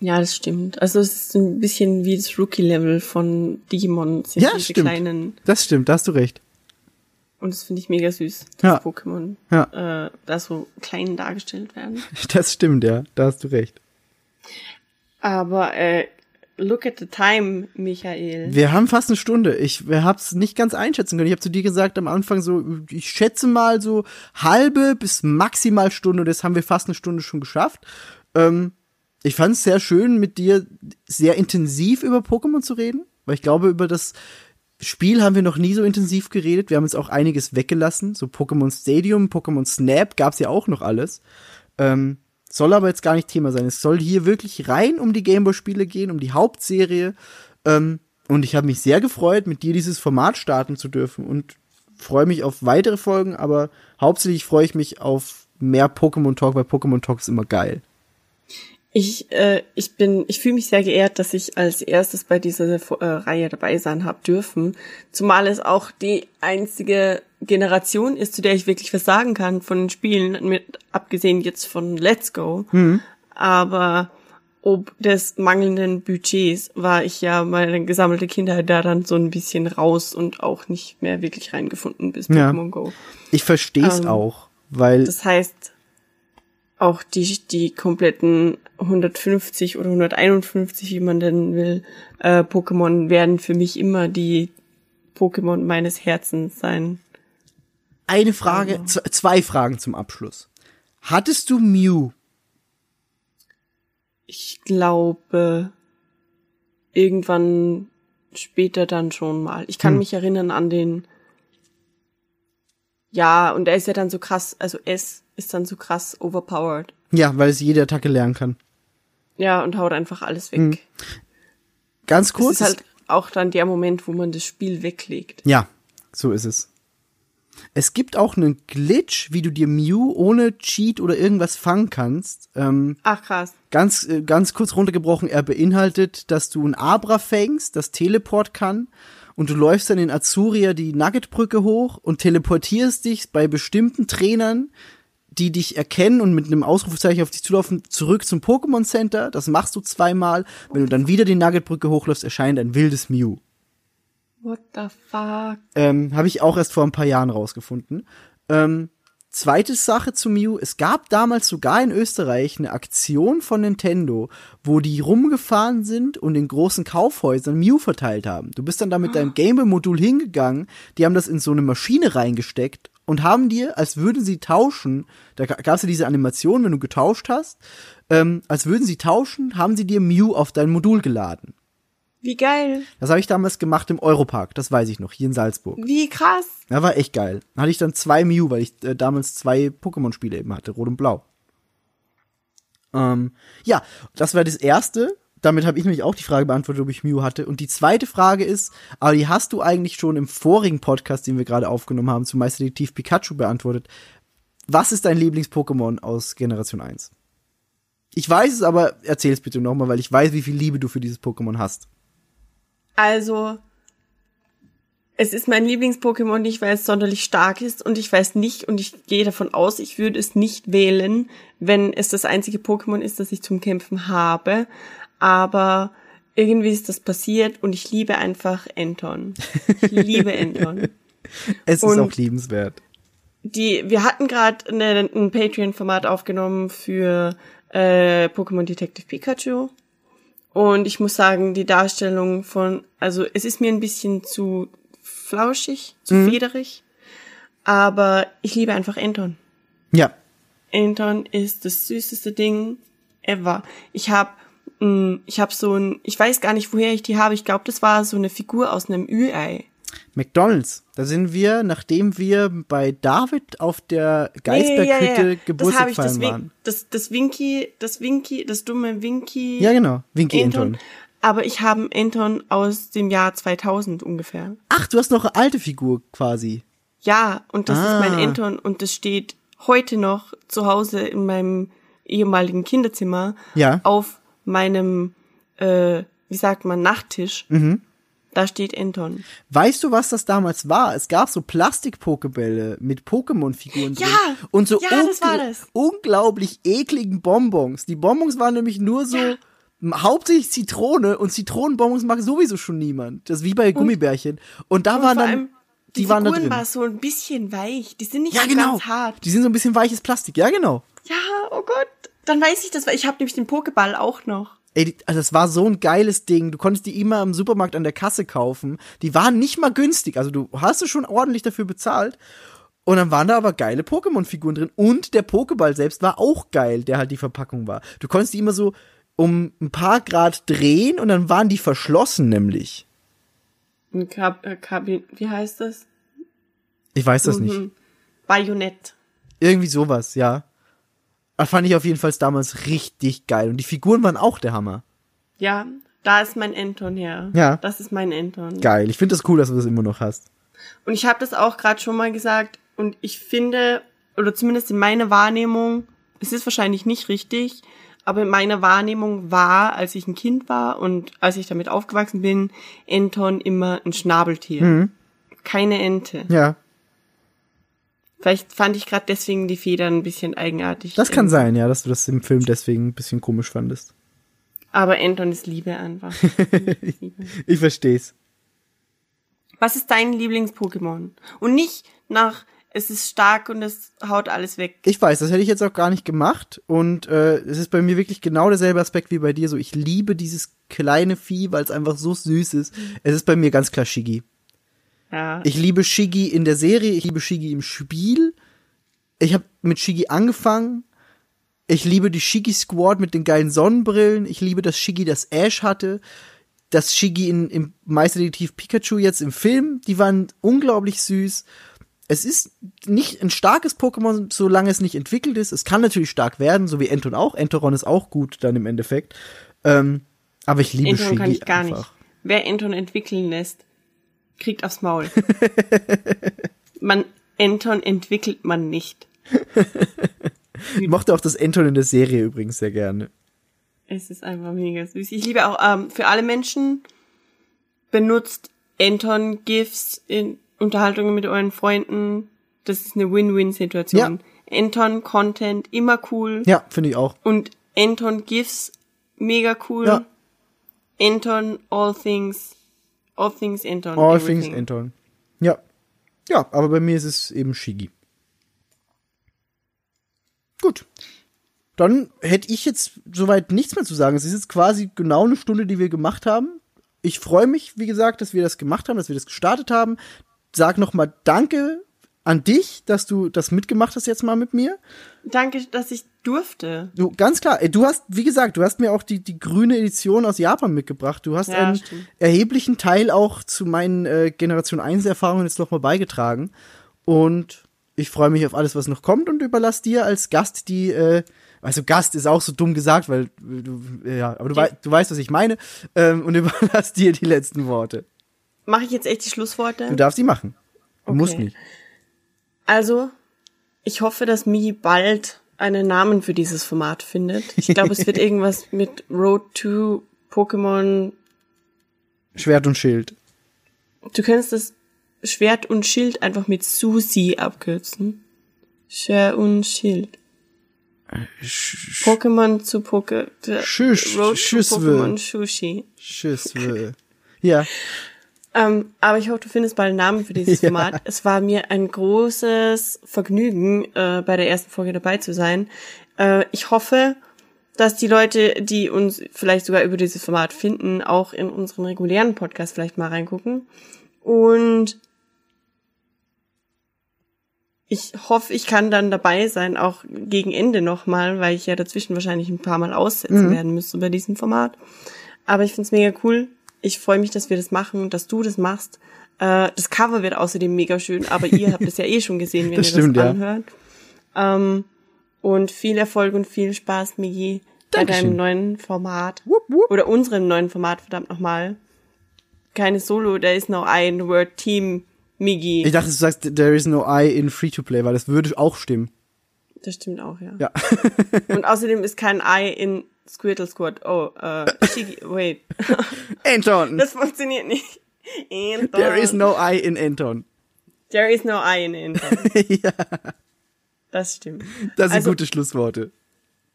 Ja, das stimmt. Also es ist ein bisschen wie das Rookie-Level von Digimon. Sind Ja, diese stimmt. kleinen Das stimmt, da hast du recht. und das finde ich mega süß, dass Ja. Pokémon Ja. äh, da so klein dargestellt werden. Das stimmt, ja. Da hast du recht. Aber äh, look at the time, Michael. Wir haben fast eine Stunde. Ich hab's nicht ganz einschätzen können. Ich habe zu dir gesagt am Anfang so, ich schätze mal so halbe bis maximal Stunde. Das haben wir fast eine Stunde schon geschafft. Ähm, ich fand es sehr schön, mit dir sehr intensiv über Pokémon zu reden, weil ich glaube, über das Spiel haben wir noch nie so intensiv geredet. Wir haben jetzt auch einiges weggelassen. So Pokémon Stadium, Pokémon Snap gab's ja auch noch alles. Ähm, soll aber jetzt gar nicht Thema sein. Es soll hier wirklich rein um die Gameboy-Spiele gehen, um die Hauptserie. Ähm, und ich habe mich sehr gefreut, mit dir dieses Format starten zu dürfen und freue mich auf weitere Folgen, aber hauptsächlich freue ich mich auf mehr Pokémon Talk, weil Pokémon Talk ist immer geil. Ich, äh, ich bin, ich fühle mich sehr geehrt, dass ich als erstes bei dieser äh, Reihe dabei sein habe dürfen. Zumal es auch die einzige Generation ist, zu der ich wirklich was sagen kann von den Spielen, mit abgesehen jetzt von Let's Go. Aber ob des mangelnden Budgets war ich ja meine gesammelte Kindheit da dann so ein bisschen raus und auch nicht mehr wirklich reingefunden bis Ja. Pokémon Go. Ich verstehe es Ähm, auch, weil Das heißt, auch die, die kompletten 150 oder 151, wie man denn will, äh, Pokémon werden für mich immer die Pokémon meines Herzens sein. eine Frage, z- zwei Fragen zum Abschluss. Hattest du Mew? Ich glaube, irgendwann später dann schon mal. Ich kann mich erinnern an den, ja, und er ist ja dann so krass, also S ist dann so krass overpowered. Ja, weil es jede Attacke lernen kann. Ja, und haut einfach alles weg. Ganz Das kurz. ist halt auch dann der Moment, wo man das Spiel weglegt. Ja, so ist es. Es gibt auch einen Glitch, wie du dir Mew ohne Cheat oder irgendwas fangen kannst. Ähm, Ach krass. ganz, äh, ganz kurz runtergebrochen, er beinhaltet, dass du ein Abra fängst, das Teleport kann, und du läufst dann in Azuria die Nuggetbrücke hoch und teleportierst dich bei bestimmten Trainern, die dich erkennen und mit einem Ausrufezeichen auf dich zulaufen, zurück zum Pokémon Center. Das machst du zweimal. Wenn du dann wieder die Nuggetbrücke hochläufst, erscheint ein wildes Mew. What the fuck? Ähm, Habe ich auch erst vor ein paar Jahren rausgefunden. Ähm, zweite Sache zu Mew. Es gab damals sogar in Österreich eine Aktion von Nintendo, wo die rumgefahren sind und in großen Kaufhäusern Mew verteilt haben. Du bist dann da mit deinem Gameboy-Modul hingegangen, die haben das in so eine Maschine reingesteckt und haben dir, als würden sie tauschen, da gab es ja diese Animation, wenn du getauscht hast, ähm, als würden sie tauschen, haben sie dir Mew auf dein Modul geladen. Wie geil. Das habe ich damals gemacht im Europark, das weiß ich noch, hier in Salzburg. Wie krass. Ja, war echt geil. Dann hatte ich dann zwei Mew, weil ich äh, damals zwei Pokémon-Spiele eben hatte, Rot und Blau. Ähm, ja, das war das erste. Damit habe ich nämlich auch die Frage beantwortet, ob ich Mew hatte. Und die zweite Frage ist, aber die hast du eigentlich schon im vorigen Podcast, den wir gerade aufgenommen haben, zum Meisterdetektiv Pikachu beantwortet. Was ist dein Lieblings-Pokémon aus Generation 1? Ich weiß es, aber erzähl es bitte nochmal, weil ich weiß, wie viel Liebe du für dieses Pokémon hast. Also, es ist mein Lieblings-Pokémon nicht, weil es sonderlich stark ist und ich weiß nicht und ich gehe davon aus, ich würde es nicht wählen, wenn es das einzige Pokémon ist, das ich zum Kämpfen habe. Aber irgendwie ist das passiert und ich liebe einfach Enton. Ich liebe Enton. Es ist Und- auch liebenswert. die, wir hatten gerade ein Patreon-Format aufgenommen für äh, Pokémon Detective Pikachu. Und ich muss sagen, die Darstellung von, also es ist mir ein bisschen zu flauschig, zu federig. Aber ich liebe einfach Anton. Ja, Anton ist das süßeste Ding ever. Ich habe ich habe so ein, ich weiß gar nicht, woher ich die habe. Ich glaube, das war so eine Figur aus einem Ü-Ei. McDonalds. Da sind wir, nachdem wir bei David auf der Geisberghütte Geburtstag das, hab feiern ich, das, waren. Das, das Winky, das Winky, das dumme Winky. Ja, genau. Winky Anton. Aber ich habe einen Anton aus dem Jahr 2000 ungefähr. Ach, du hast noch eine alte Figur quasi. Ja, und das Ah. ist mein Anton und das steht heute noch zu Hause in meinem ehemaligen Kinderzimmer Ja. auf meinem, äh, wie sagt man, Nachttisch. Mhm. Da steht Anton. Weißt du, was das damals war? Es gab so Plastik-Pokebälle mit Pokémon-Figuren drin. Ja! Und so Ja, ungl- das. unglaublich ekligen Bonbons. Die Bonbons waren nämlich nur so Ja. hauptsächlich Zitrone und Zitronenbonbons mag sowieso schon niemand. Das ist wie bei Gummibärchen. Und da Und waren dann, die, die waren da Figuren drin. war so ein bisschen weich. Die sind nicht Ja, so genau. ganz hart. Die sind so ein bisschen weiches Plastik. Ja, genau. Ja, oh Gott. Dann weiß ich das, weil ich habe nämlich den Pokéball auch noch. Ey, also das war so ein geiles Ding. Du konntest die immer im Supermarkt an der Kasse kaufen. Die waren nicht mal günstig. Also du hast es schon ordentlich dafür bezahlt. Und dann waren da aber geile Pokémon-Figuren drin. Und der Pokéball selbst war auch geil, der halt die Verpackung war. Du konntest die immer so um ein paar Grad drehen und dann waren die verschlossen nämlich. Ein Kab äh, Kabin wie heißt das? Ich weiß das nicht. Mhm. Bajonett. Irgendwie sowas, ja. Das fand ich auf jeden Fall damals richtig geil. Und die Figuren waren auch der Hammer. Ja, da ist mein Anton her. Ja. Das ist mein Anton. Geil. Ich finde das cool, dass du das immer noch hast. Und ich habe das auch gerade schon mal gesagt und ich finde, oder zumindest in meiner Wahrnehmung, es ist wahrscheinlich nicht richtig, aber in meiner Wahrnehmung war, als ich ein Kind war und als ich damit aufgewachsen bin, Anton immer ein Schnabeltier. Keine Ente. Mhm. Ja, Vielleicht fand ich gerade deswegen die Federn ein bisschen eigenartig. das kann sein, ja, dass du das im Film deswegen ein bisschen komisch fandest. Aber Anton ist Liebe einfach. Liebe. Ich versteh's. Was ist dein Lieblings-Pokémon? Und nicht nach, es ist stark und es haut alles weg. Ich weiß, das hätte ich jetzt auch gar nicht gemacht. Und äh, es ist bei mir wirklich genau derselbe Aspekt wie bei dir. So, ich liebe dieses kleine Vieh, weil es einfach so süß ist. Es ist bei mir ganz klar Shiggy. Ja. Ich liebe Shiggy in der Serie, ich liebe Shiggy im Spiel. Ich habe mit Shiggy angefangen. Ich liebe die Shiggy Squad mit den geilen Sonnenbrillen. Ich liebe das Shiggy, das Ash hatte. Das Shiggy in, im Meisterdetektiv Pikachu jetzt im Film, die waren unglaublich süß. Es ist nicht ein starkes Pokémon, solange es nicht entwickelt ist. Es kann natürlich stark werden, so wie Enton auch. Entoron ist auch gut dann im Endeffekt. Ähm, aber ich liebe Anton Shiggy kann ich gar einfach. nicht. Wer Anton entwickeln lässt, kriegt aufs Maul. man, Anton entwickelt man nicht. Ich mochte auch das Enton in der Serie übrigens sehr gerne. Es ist einfach mega süß. Ich liebe auch, ähm, für alle Menschen, benutzt Anton GIFs in Unterhaltungen mit euren Freunden. Das ist eine Win-Win-Situation. Anton Content immer cool. Ja, finde ich auch. Und Anton GIFs mega cool. Ja. Anton All Things, All Things Anton. All everything. things Anton. Ja. Ja, aber bei mir ist es eben Shigi. Gut. Dann hätte ich jetzt soweit nichts mehr zu sagen. Es ist jetzt quasi genau eine Stunde, die wir gemacht haben. Ich freue mich, wie gesagt, dass wir das gemacht haben, dass wir das gestartet haben. Sag noch mal Danke an dich, dass du das mitgemacht hast jetzt mal mit mir. Danke, dass ich durfte. Du, ganz klar, du hast, wie gesagt, du hast mir auch die, die grüne Edition aus Japan mitgebracht. Du hast Ja, einen stimmt. erheblichen Teil auch zu meinen äh, Generation 1 Erfahrungen jetzt nochmal beigetragen. Und ich freue mich auf alles, was noch kommt und überlass dir als Gast die, äh, also Gast ist auch so dumm gesagt, weil äh, du, ja, aber du, wei du weißt, was ich meine, ähm, und überlass dir die letzten Worte. Mache ich jetzt echt die Schlussworte? Du darfst die machen. Du Okay. musst nicht. Also, ich hoffe, dass Mi bald einen Namen für dieses Format findet. Ich glaube, es wird irgendwas mit Road to Pokémon. Schwert und Schild. Du könntest das Schwert und Schild einfach mit Susi abkürzen. Schwert und Schild. Pokémon zu Poké. Schüss- Road to Schüsswe. Pokémon Sushi. Tschüss. äh. ja. Ähm, aber ich hoffe, du findest bald einen Namen für dieses Ja. Format. Es war mir ein großes Vergnügen, äh, bei der ersten Folge dabei zu sein. Äh, ich hoffe, dass die Leute, die uns vielleicht sogar über dieses Format finden, auch in unseren regulären Podcast vielleicht mal reingucken. Und ich hoffe, ich kann dann dabei sein, auch gegen Ende nochmal, weil ich ja dazwischen wahrscheinlich ein paar Mal aussetzen werden müsste bei diesem Format. Aber ich find's mega cool. Ich freue mich, dass wir das machen, dass du das machst. Äh, das Cover wird außerdem mega schön, aber ihr habt es ja eh schon gesehen, wenn Das ihr stimmt, das ja. anhört. Ähm, und viel Erfolg und viel Spaß, Migi, bei deinem neuen Format. Wupp, wupp. Oder unserem neuen Format, verdammt nochmal. Keine Solo, there is no I in the word Team, Migi. Ich dachte, du sagst, there is no I in Free-to-Play, weil das würde auch stimmen. Das stimmt auch, ja. Ja. Und außerdem ist kein I in Squirtle Squad. Oh, äh, Shiggy, wait. Anton! Das funktioniert nicht. Anton. There is no I in Anton. There is no I in Anton. ja, Das stimmt. das sind Also- gute Schlussworte.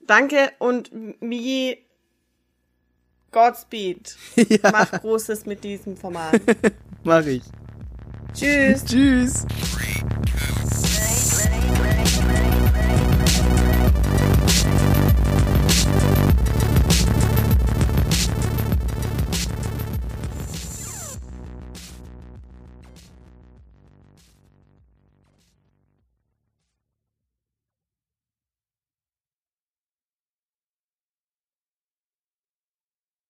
Danke und Migi, Godspeed. Mach Großes mit diesem Format. Mach ich. Tschüss. Tschüss.